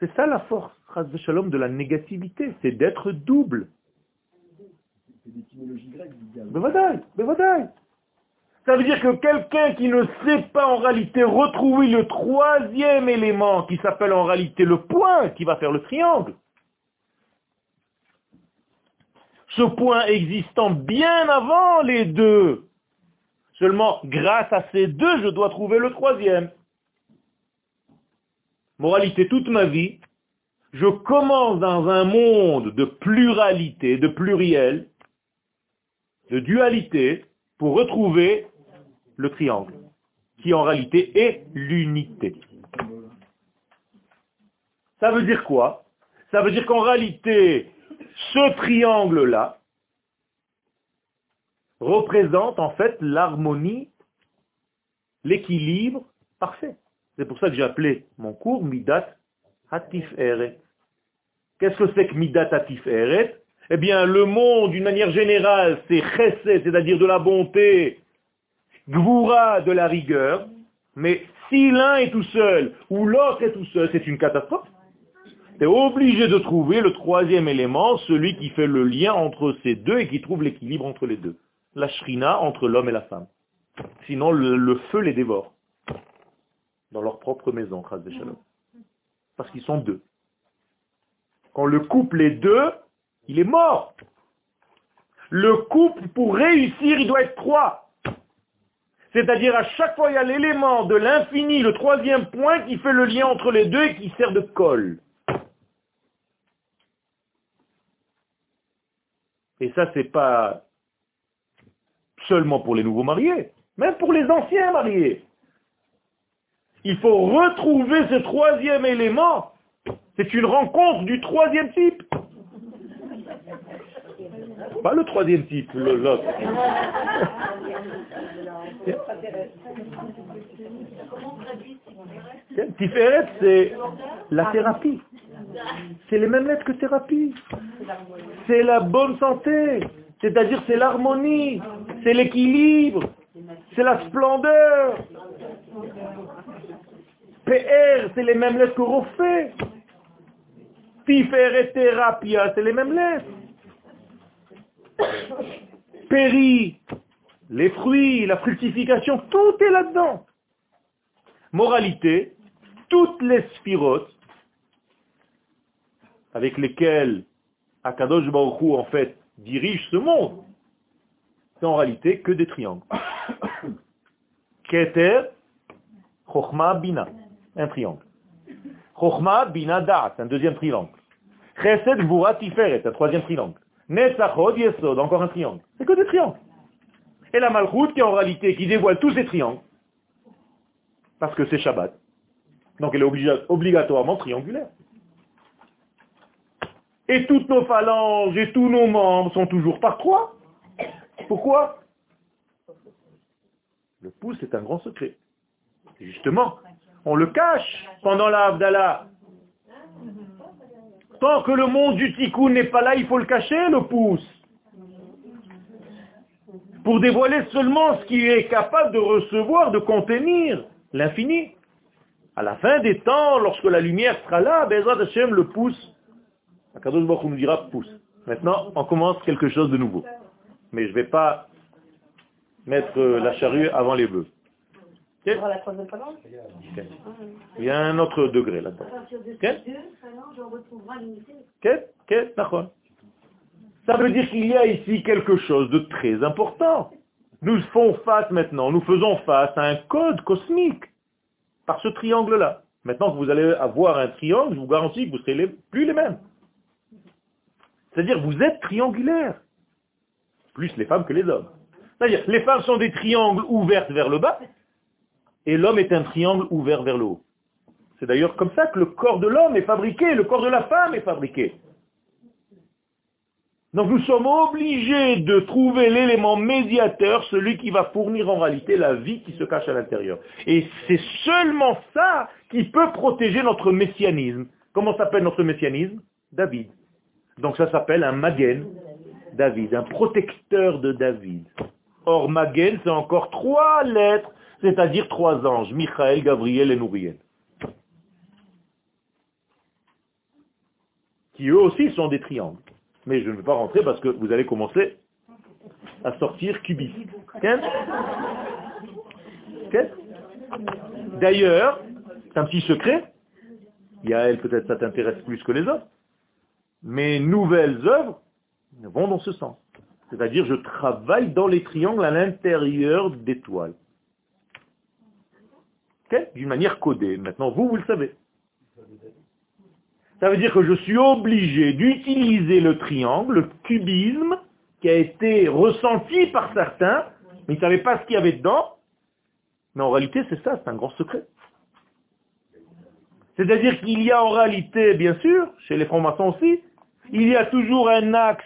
C'est ça la force, de la négativité, c'est d'être double. Ça veut dire que quelqu'un qui ne sait pas en réalité retrouver le troisième élément qui s'appelle en réalité le point qui va faire le triangle, ce point existant bien avant les deux. Seulement, grâce à ces deux, je dois trouver le troisième. Moralité, toute ma vie, je commence dans un monde de pluralité, de pluriel, de dualité, pour retrouver le triangle, qui en réalité est l'unité. Ça veut dire quoi? Ça veut dire qu'en réalité, ce triangle-là représente en fait l'harmonie, l'équilibre parfait. C'est pour ça que j'ai appelé mon cours Midat Hatif Eret. Qu'est-ce que c'est que Midat Hatif Eret? Eh bien, le monde, d'une manière générale, c'est Chesed, c'est-à-dire de la bonté, Gvura, de la rigueur, mais si l'un est tout seul ou l'autre est tout seul, c'est une catastrophe tu obligé de trouver le troisième élément, celui qui fait le lien entre ces deux et qui trouve l'équilibre entre les deux. La shrina entre l'homme et la femme. Sinon, le, feu les dévore. Dans leur propre maison, shalom. Parce qu'ils sont deux. Quand le couple est deux, il est mort. Le couple, pour réussir, il doit être trois. C'est-à-dire à chaque fois, il y a l'élément de l'infini, le troisième point qui fait le lien entre les deux et qui sert de colle. Et ça, c'est pas seulement pour les nouveaux mariés, même pour les anciens mariés. Il faut retrouver ce troisième élément. C'est une rencontre du troisième type. Pas le troisième type, l'autre. Tiferet, c'est la thérapie. C'est les mêmes lettres que thérapie. C'est la bonne santé. C'est-à-dire c'est l'harmonie, c'est l'équilibre, c'est la splendeur. PR, c'est les mêmes lettres que Rofé. Tiferet thérapia, c'est les mêmes lettres. Péri, les fruits, la fructification, tout est là-dedans. Moralité, toutes les spirotes avec lesquels Akadosh Baruch en fait dirige ce monde, c'est en réalité que des triangles. Keter, Chochma, Bina, un triangle. Chochma, Bina, Da'at, un deuxième triangle. Chesed, Gvura, Tiferet, un troisième triangle. Netzachod, Yesod, encore un triangle. C'est que des triangles. Et la Malchut qui en réalité, qui dévoile tous ces triangles, parce que c'est Shabbat. Donc elle est obligatoirement triangulaire. Et toutes nos phalanges et tous nos membres sont toujours par trois. Pourquoi? Le pouce est un grand secret. Justement, on le cache pendant la Tant que le monde du tikkun n'est pas là, il faut le cacher, le pouce. Pour dévoiler seulement ce qui est capable de recevoir, de contenir l'infini. À la fin des temps, lorsque la lumière sera là, Bezrat Hashem, le nous dira pouce. Maintenant, on commence quelque chose de nouveau. Mais je ne vais pas mettre la charrue avant les bœufs. Il y a un autre degré là-dedans. Ça veut dire qu'il y a ici quelque chose de très important. Nous faisons face maintenant, nous faisons face à un code cosmique par ce triangle-là. Maintenant que vous allez avoir un triangle, je vous garantis que vous ne serez plus les mêmes. C'est-à-dire vous êtes triangulaire. Les femmes que les hommes. C'est-à-dire les femmes sont des triangles ouverts vers le bas, et l'homme est un triangle ouvert vers le haut. C'est d'ailleurs comme ça que le corps de l'homme est fabriqué, le corps de la femme est fabriqué. Donc nous sommes obligés de trouver l'élément médiateur, celui qui va fournir en réalité la vie qui se cache à l'intérieur. Et c'est seulement ça qui peut protéger notre messianisme. Comment s'appelle notre messianisme? David. Donc ça s'appelle un Magen David, un protecteur de David. Or Magen, c'est encore trois lettres c'est-à-dire trois anges, Michael, Gabriel et Nouriel. Qui eux aussi sont des triangles. Mais je ne vais pas rentrer parce que vous allez commencer à sortir cubiste. D'ailleurs, c'est un petit secret. elle peut-être ça t'intéresse plus que les autres. Mes nouvelles œuvres vont dans ce sens. C'est-à-dire, je travaille dans les triangles à l'intérieur d'étoiles d'une manière codée. Maintenant, vous, vous le savez. Ça veut dire que je suis obligé d'utiliser le triangle, le cubisme, qui a été ressenti par certains, mais ils ne savaient pas ce qu'il y avait dedans. Mais en réalité, c'est ça, c'est un grand secret. C'est-à-dire qu'il y a en réalité, bien sûr, chez les francs-maçons aussi, il y a toujours un axe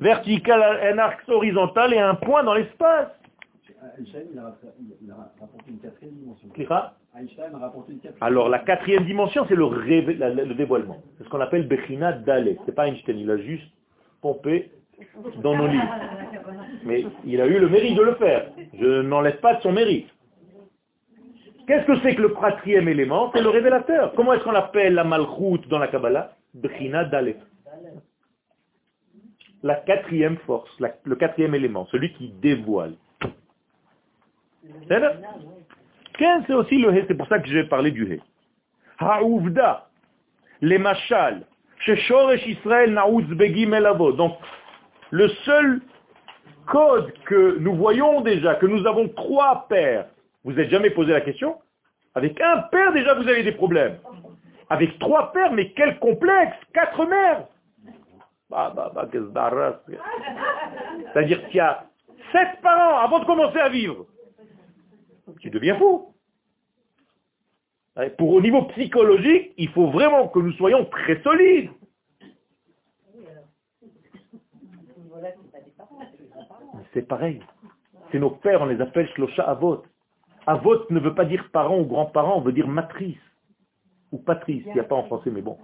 vertical, un axe horizontal et un point dans l'espace. Einstein, il a, rapporté une quatrième dimension. Einstein a rapporté une quatrième Alors, la quatrième dimension, c'est le, dévoilement. C'est ce qu'on appelle Bechina Dalet. C'est pas Einstein, il a juste pompé dans nos livres. Mais il a eu le mérite de le faire. Je n'enlève pas de son mérite. Qu'est-ce que c'est que le quatrième élément? C'est le révélateur. Comment est-ce qu'on appelle la malchoute dans la Kabbalah? Bechina Dalet. La quatrième force, le quatrième élément, celui qui dévoile. C'est aussi le c'est pour ça que j'ai parlé du hé. Ha'ouvda, les machal, Shoresh Israël. Donc, le seul code que nous voyons déjà, que nous avons trois pères, vous n'êtes jamais posé la question Avec un père, déjà, vous avez des problèmes. Avec trois pères, mais quel complexe Quatre mères C'est-à-dire qu'il y a sept parents avant de commencer à vivre tu deviens fou. Pour au niveau psychologique, il faut vraiment que nous soyons très solides. C'est pareil. C'est nos pères, on les appelle Shlosha Avot. Avot ne veut pas dire parent ou grand-parent, on veut dire matrice. Ou patrice, il n'y a pas en français, mais bon.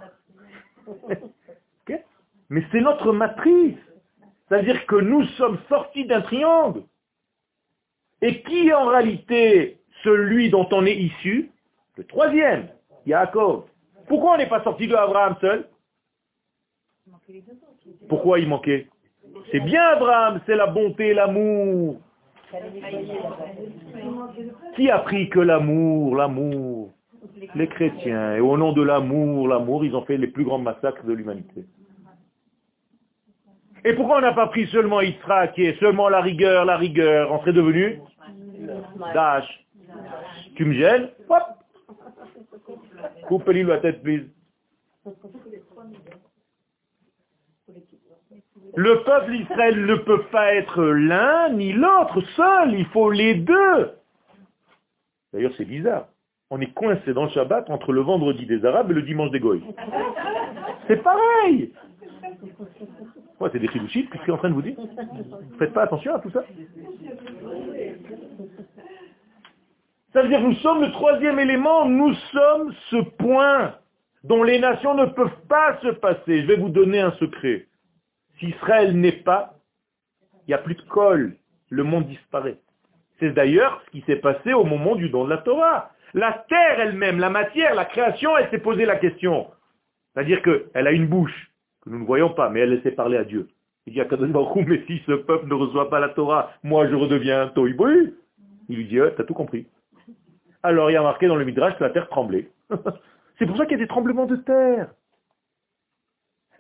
Mais c'est notre matrice. C'est-à-dire que nous sommes sortis d'un triangle. Et qui est en réalité celui dont on est issu Le troisième, Yaakov. Pourquoi on n'est pas sorti de Abraham seul Pourquoi il manquait C'est bien Abraham, c'est la bonté, l'amour. Qui a pris que l'amour, l'amour Les chrétiens. Et au nom de l'amour, l'amour, ils ont fait les plus grands massacres de l'humanité. Et pourquoi on n'a pas pris seulement Israël, qui est seulement la rigueur, la rigueur On serait devenu Dash. Tu me gênes Hop Coupe-lui la tête, please. Le peuple Israël ne peut pas être l'un ni l'autre seul, il faut les deux. D'ailleurs, c'est bizarre. On est coincé dans le Shabbat entre le vendredi des Arabes et le dimanche des Goïs. C'est pareil. Ouais, c'est des chilouchites, qu'est-ce qu'il est en train de vous dire Faites pas attention à tout ça. Ça veut dire que nous sommes le troisième élément, nous sommes ce point dont les nations ne peuvent pas se passer. Je vais vous donner un secret. Si Israël n'est pas, il n'y a plus de colle, le monde disparaît. C'est d'ailleurs ce qui s'est passé au moment du don de la Torah. La terre elle-même, la matière, la création, elle s'est posé la question. C'est-à-dire qu'elle a une bouche, nous ne voyons pas, mais elle sait parler à Dieu. Il dit à Baruch mais si ce peuple ne reçoit pas la Torah, moi je redeviens un toiboui. Il lui dit, t'as tout compris. Alors il y a marqué dans le Midrash que la terre tremblait. [LAUGHS] C'est pour ça qu'il y a des tremblements de terre.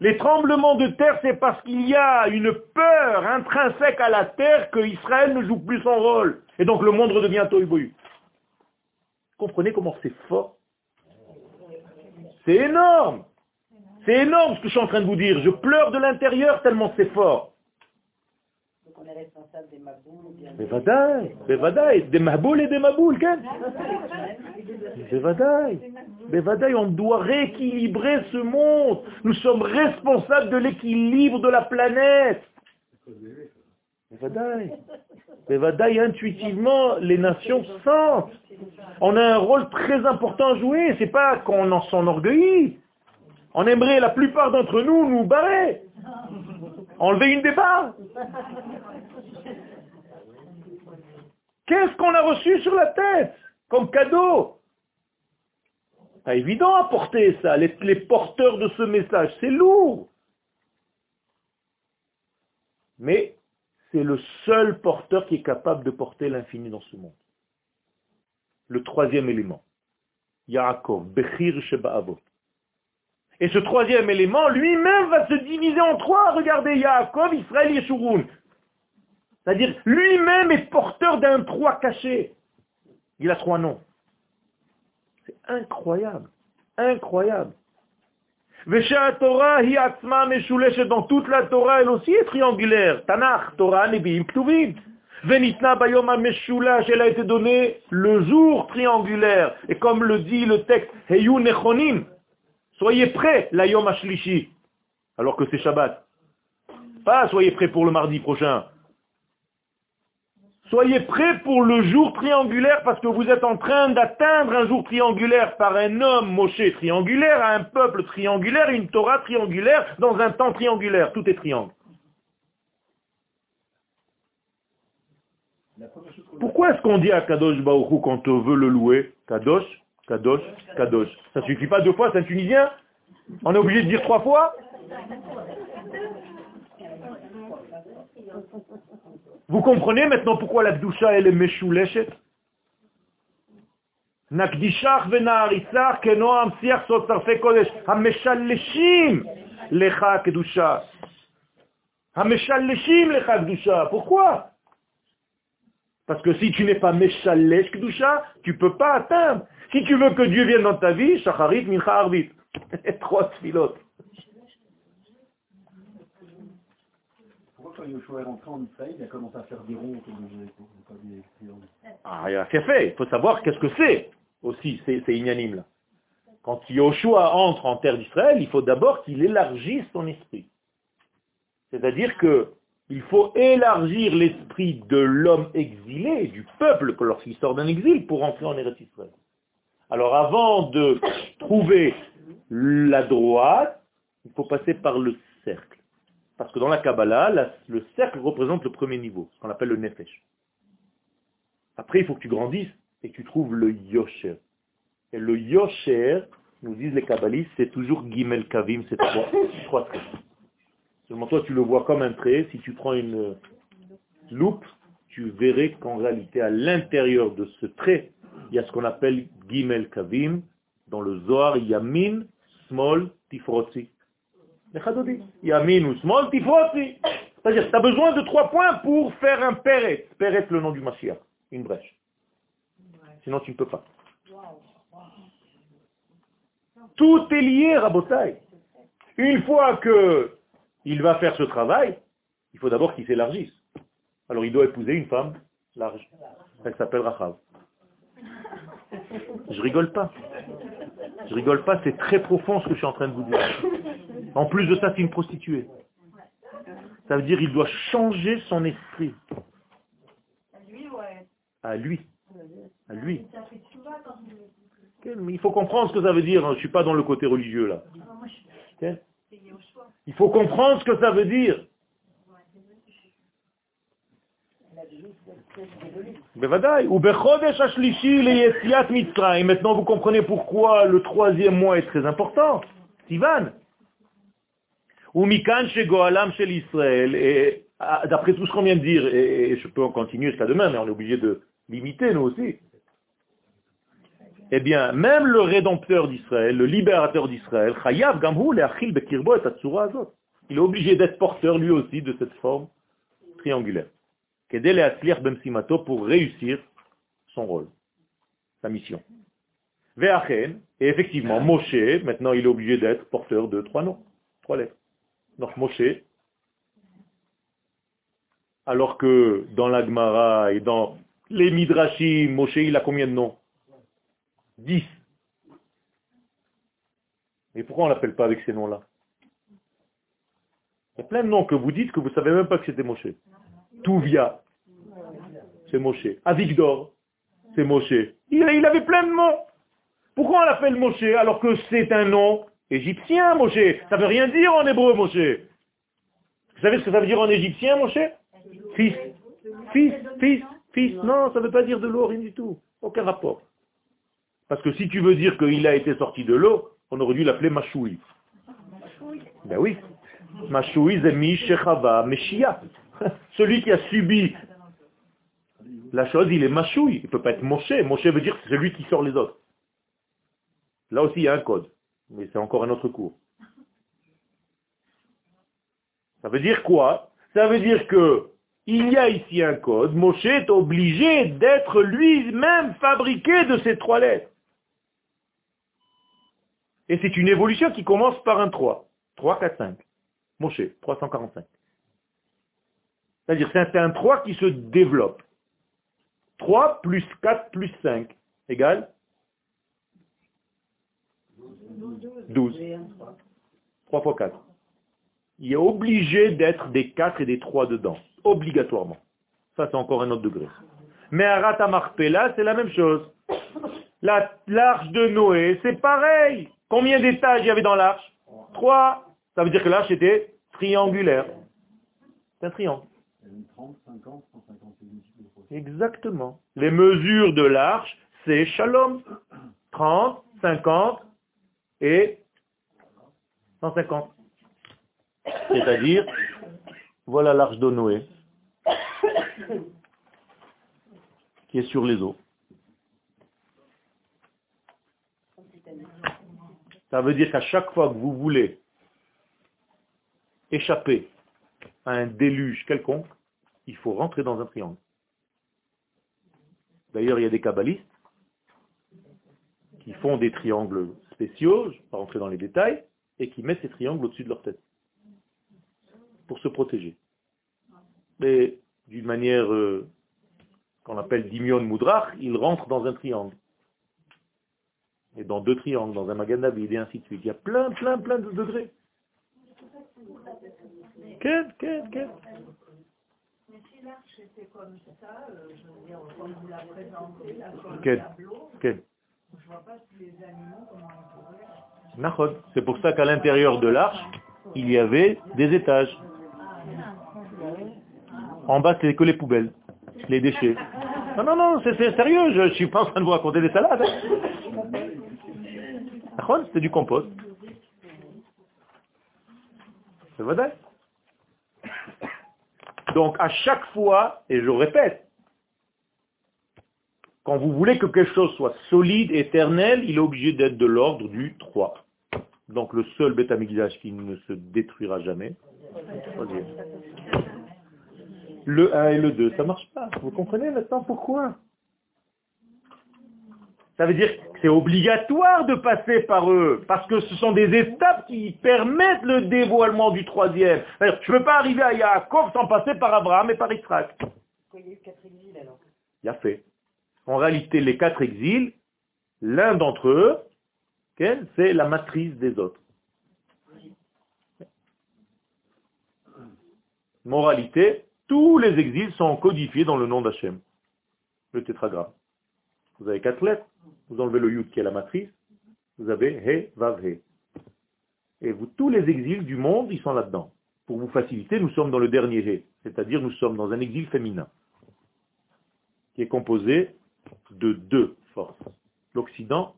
Les tremblements de terre, c'est parce qu'il y a une peur intrinsèque à la terre que Israël ne joue plus son rôle. Et donc le monde redevient toiboui. Comprenez comment c'est fort C'est énorme. C'est énorme ce que je suis en train de vous dire. Je pleure de l'intérieur tellement c'est fort. Donc on est responsable des maboules Des vadaï, des maboules et des maboules, Des vadaï, on doit rééquilibrer ce monde. Nous sommes responsables de l'équilibre de la planète. Des vadaï, intuitivement, les nations sentent. On a un rôle très important à jouer. C'est pas qu'on en s'enorgueillit. On aimerait la plupart d'entre nous nous barrer. Enlever une des barres. Qu'est-ce qu'on a reçu sur la tête comme cadeau? Pas évident à porter ça, les, porteurs de ce message, c'est lourd. Mais c'est le seul porteur qui est capable de porter l'infini dans ce monde. Le troisième élément. Yaakov, Bechir Sheba'avot. Et ce troisième élément, lui-même, va se diviser en trois. Regardez, Yaakov, Israël, Yeshurun. C'est-à-dire, lui-même est porteur d'un trois caché. Il a trois noms. C'est incroyable. Incroyable. Torah, dans toute la Torah, elle aussi est triangulaire. Tanakh, Torah, Nebi'im, Ktuvim. Venitna bayom meshulash, elle a été donnée le jour triangulaire. Et comme le dit le texte, Heyu nechonim, Soyez prêts, la Yom Ashlishi, alors que c'est Shabbat. Pas soyez prêts pour le mardi prochain. Soyez prêts pour le jour triangulaire parce que vous êtes en train d'atteindre un jour triangulaire par un homme Moshe triangulaire, à un peuple triangulaire, une Torah triangulaire, dans un temps triangulaire. Tout est triangle. Pourquoi est-ce qu'on dit à Kadosh Baruchou quand on veut le louer Kadosh? Kadosh, Kadosh. Ça suffit pas deux fois, c'est un Tunisien On est obligé de dire trois fois Vous comprenez maintenant pourquoi la Kdusha elle est Meshuleshet Nakdishach vena'aritzach kenoam siach sotarfe kodesh. Hameshaleshim lecha Kdusha. Hameshaleshim lecha Kdusha. Pourquoi? Parce que si tu n'es pas Meshalesh Kdusha, tu peux pas atteindre. Si tu veux que Dieu vienne dans ta vie, Shacharit, Mincha, Arvit. [LAUGHS] Trois pilotes. Pourquoi quand Yoshua est rentré en Israël, il a commencé à faire des ronds Ah, il a fait fait. Il faut savoir qu'est-ce que c'est aussi, c'est inanime là. Quand Yoshua entre en terre d'Israël, il faut d'abord qu'il élargisse son esprit. C'est-à-dire que il faut élargir l'esprit de l'homme exilé, du peuple, lorsqu'il sort d'un exil, pour entrer en Eretz. Alors avant de trouver la droite, il faut passer par le cercle. Parce que dans la Kabbalah, le cercle représente le premier niveau, ce qu'on appelle le Nefesh. Après, il faut que tu grandisses et que tu trouves le Yosher. Et le Yosher, nous disent les Kabbalistes, c'est toujours Gimel Kavim, c'est trois, trois traits. Seulement toi, tu le vois comme un trait. Si tu prends une loupe, tu verrais qu'en réalité, à l'intérieur de ce trait, il y a ce qu'on appelle Gimel Kavim. Dans le Zohar, Yamin, Small, Tifrotzi. Yamin ou Small, Tifrotzi. C'est-à-dire, tu as besoin de trois points pour faire un Peret. Peret, le nom du Mashiach. Une brèche. Sinon, tu ne peux pas. Tout est lié, Rabotai. Une fois que il va faire ce travail, il faut d'abord qu'il s'élargisse. Alors il doit épouser une femme large. Elle s'appelle Rachav. Je rigole pas. Je rigole pas, c'est très profond ce que je suis en train de vous dire. En plus de ça, c'est une prostituée. Ça veut dire qu'il doit changer son esprit. À lui. À lui. Il faut comprendre ce que ça veut dire. Hein. Je ne suis pas dans le côté religieux là. Il faut comprendre ce que ça veut dire. Maintenant, vous comprenez pourquoi le troisième mois est très important. Sivan. Et ah, d'après tout ce qu'on vient de dire, et je peux en continuer jusqu'à demain, mais on est obligé de limiter nous aussi. Eh bien, même le rédempteur d'Israël, le libérateur d'Israël, il est obligé d'être porteur lui aussi de cette forme triangulaire pour réussir son rôle, sa mission. et effectivement, Moshe, maintenant il est obligé d'être porteur de trois noms, trois lettres. Donc Moshe, alors que dans l'Agmara et dans les Midrashim, Moshe il a combien de noms? Dix. Et pourquoi on l'appelle pas avec ces noms-là? Il y a plein de noms que vous dites que vous ne savez même pas que c'était Moshe. Touvia, c'est Moshe. Avigdor, c'est Moshe. Il, avait plein de noms. Pourquoi on l'appelle Moshe alors que c'est un nom égyptien, Moshe? Ça ne veut rien dire en hébreu, Moshe. Vous savez ce que ça veut dire en égyptien, Moshe? Fils. Fils, fils, fils. Non, ça ne veut pas dire de l'eau, rien du tout. Aucun rapport. Parce que si tu veux dire qu'il a été sorti de l'eau, on aurait dû l'appeler Machoui. Ben oui. Machoui, Zemi, Shechava, Meshia. Celui qui a subi la chose, il est machouille. Il ne peut pas être Moshe. Moshe veut dire que c'est celui qui sort les autres. Là aussi, il y a un code. Mais c'est encore un autre cours. Ça veut dire quoi? Ça veut dire que il y a ici un code. Moshe est obligé d'être lui-même fabriqué de ces trois lettres. Et c'est une évolution qui commence par un 3. 3, 4, 5. Moshe, 345. C'est-à-dire c'est un 3 qui se développe. 3 plus 4 plus 5 égale 12. 3 fois 4. Il est obligé d'être des 4 et des 3 dedans. Obligatoirement. Ça, c'est encore un autre degré. Mais à Ratamarpela, c'est la même chose. L'arche de Noé, c'est pareil. Combien d'étages il y avait dans l'arche 3. Ça veut dire que l'arche était triangulaire. C'est un triangle. 30, 50, 150 Exactement. Les mesures de l'arche, c'est shalom. 30, 50 et 150. C'est-à-dire, voilà l'arche de Noé qui est sur les eaux. Ça veut dire qu'à chaque fois que vous voulez échapper à un déluge quelconque, il faut rentrer dans un triangle. D'ailleurs, il y a des kabbalistes qui font des triangles spéciaux, je ne vais pas rentrer dans les détails, et qui mettent ces triangles au-dessus de leur tête pour se protéger. Mais d'une manière euh, qu'on appelle dimion moudrach, ils rentrent dans un triangle. Et dans deux triangles, dans un magan et ainsi de suite. Il y a plein, plein, plein de degrés. Quel, quel, quel? L'arche était comme ça, je veux dire, vous la présentez, tableau, vois pas si les animaux, comment ils. C'est pour ça qu'à l'intérieur de l'arche, il y avait des étages. En bas, c'est que les poubelles, les déchets. Non, non, non, c'est sérieux, je ne suis pas en train de vous raconter des salades. Hein. C'était du compost. C'est vrai donc à chaque fois, et je répète, quand vous voulez que quelque chose soit solide, éternel, il est obligé d'être de l'ordre du 3. Donc le seul bêta qui ne se détruira jamais. Le 1 et le 2, ça marche pas. Vous comprenez maintenant pourquoi? Ça veut dire que c'est obligatoire de passer par eux, parce que ce sont des étapes qui permettent le dévoilement du troisième. Je ne peux pas arriver à Yaakov sans passer par Abraham et par Israël. Il y a eu quatre exils alors? Il a fait. En réalité, les quatre exils, l'un d'entre eux, c'est la matrice des autres. Moralité, tous les exils sont codifiés dans le nom d'Hachem, le tétragramme. Vous avez quatre lettres, vous enlevez le yud qui est la matrice, vous avez he, vav, he. Et vous, tous les exils du monde, ils sont là-dedans. Pour vous faciliter, nous sommes dans le dernier he, c'est-à-dire nous sommes dans un exil féminin, qui est composé de deux forces, l'Occident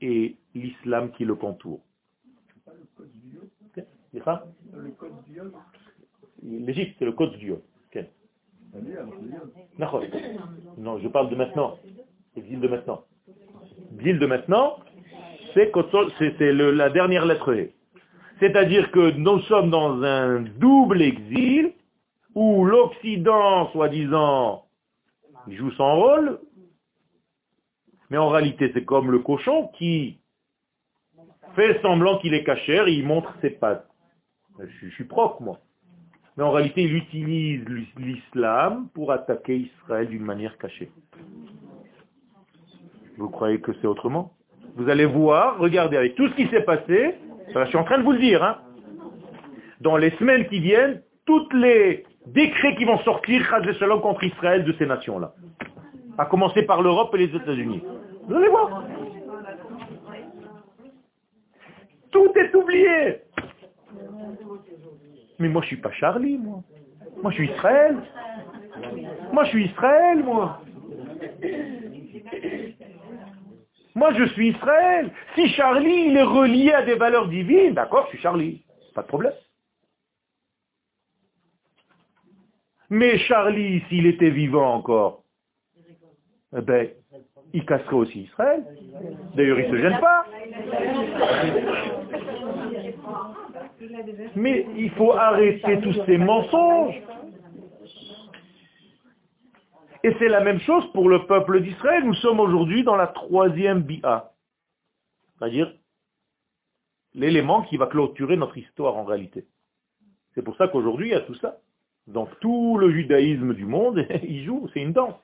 et l'islam qui le contourne. L'Égypte, c'est le code du Yod. Non, je parle de maintenant. L'exil de maintenant. L'exil de maintenant, c'est la dernière lettre E. C'est-à-dire que nous sommes dans un double exil où l'Occident, soi-disant, joue son rôle, mais en réalité c'est comme le cochon qui fait semblant qu'il est cachère et il montre ses pattes. Je, suis propre, moi mais en réalité il utilise l'islam pour attaquer Israël d'une manière cachée. Vous croyez que c'est autrement? Vous allez voir, regardez avec tout ce qui s'est passé, je suis en train de vous le dire, hein. dans les semaines qui viennent, tous les décrets qui vont sortir contre Israël de ces nations-là. À commencer par l'Europe et les États-Unis. Vous allez voir. Tout est oublié. Mais moi, je suis pas Charlie, moi. Moi, je suis Israël. Moi, je suis Israël, moi. Moi, je suis Israël. Si Charlie, il est relié à des valeurs divines, d'accord, je suis Charlie. Pas de problème. Mais Charlie, s'il était vivant encore, eh ben, il casserait aussi Israël. D'ailleurs, il ne se gêne pas. Mais il faut arrêter tous ces mensonges. Et c'est la même chose pour le peuple d'Israël. Nous sommes aujourd'hui dans la troisième bia. C'est-à-dire l'élément qui va clôturer notre histoire en réalité. C'est pour ça qu'aujourd'hui, il y a tout ça. Donc tout le judaïsme du monde, [LAUGHS] il joue, c'est une danse,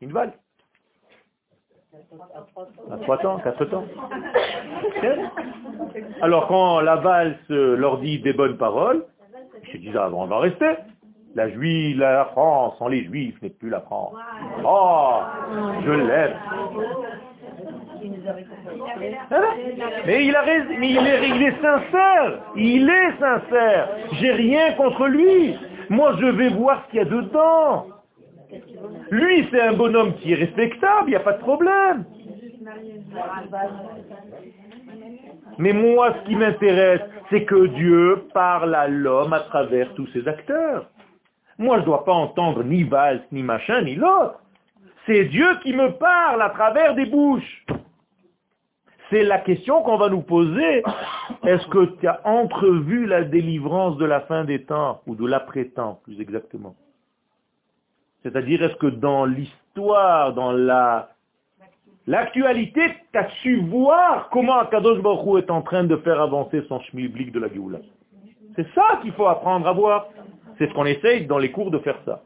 une valse. À trois temps, quatre temps. [LAUGHS] Alors quand la valse leur dit des bonnes paroles, ils se disent, ah, on va rester. La Juive, la France, sans les Juifs n'est plus la France. Oh, je l'aime. Mais il a mais il est, il est sincère. Il est sincère. J'ai rien contre lui. Moi, je vais voir ce qu'il y a dedans. Lui, c'est un bonhomme qui est respectable, il n'y a pas de problème. Mais moi, ce qui m'intéresse, c'est que Dieu parle à l'homme à travers tous ses acteurs. Moi, je ne dois pas entendre ni valse, ni machin, ni l'autre. C'est Dieu qui me parle à travers des bouches. C'est la question qu'on va nous poser. Est-ce que tu as entrevu la délivrance de la fin des temps, ou de l'après-temps, plus exactement? C'est-à-dire, est-ce que dans l'histoire, dans la L'actualité, tu as su voir comment Akadosh Baruch est en train de faire avancer son schmilblick de la Géoula? C'est ça qu'il faut apprendre à voir. C'est ce qu'on essaye dans les cours de faire ça.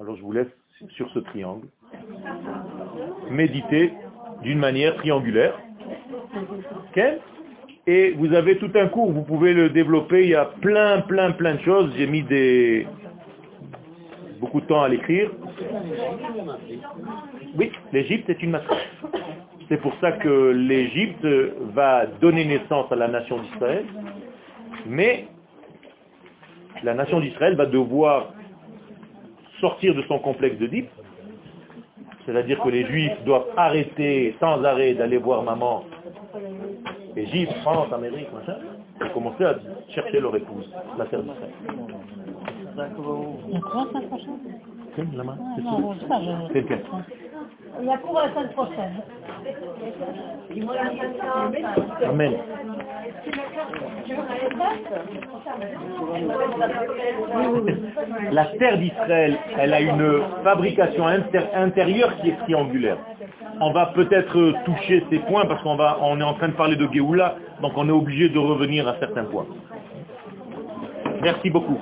Alors je vous laisse sur ce triangle méditer d'une manière triangulaire. Et vous avez tout un cours, vous pouvez le développer, il y a plein, plein, plein de choses. J'ai mis des, beaucoup de temps à l'écrire. Oui, l'Égypte est une matrice. C'est pour ça que l'Égypte va donner naissance à la nation d'Israël, mais la nation d'Israël va devoir sortir de son complexe de d'Égypte, c'est-à-dire que les Juifs doivent arrêter sans arrêt d'aller voir maman, Égypte, France, Amérique, machin, et commencer à chercher leur épouse, la terre d'Israël. On a la prochaine. Amen. La terre d'Israël, elle a une fabrication intérieure qui est triangulaire. On va peut-être toucher ces points parce qu'on va, on est en train de parler de Géoula, donc on est obligé de revenir à certains points. Merci beaucoup.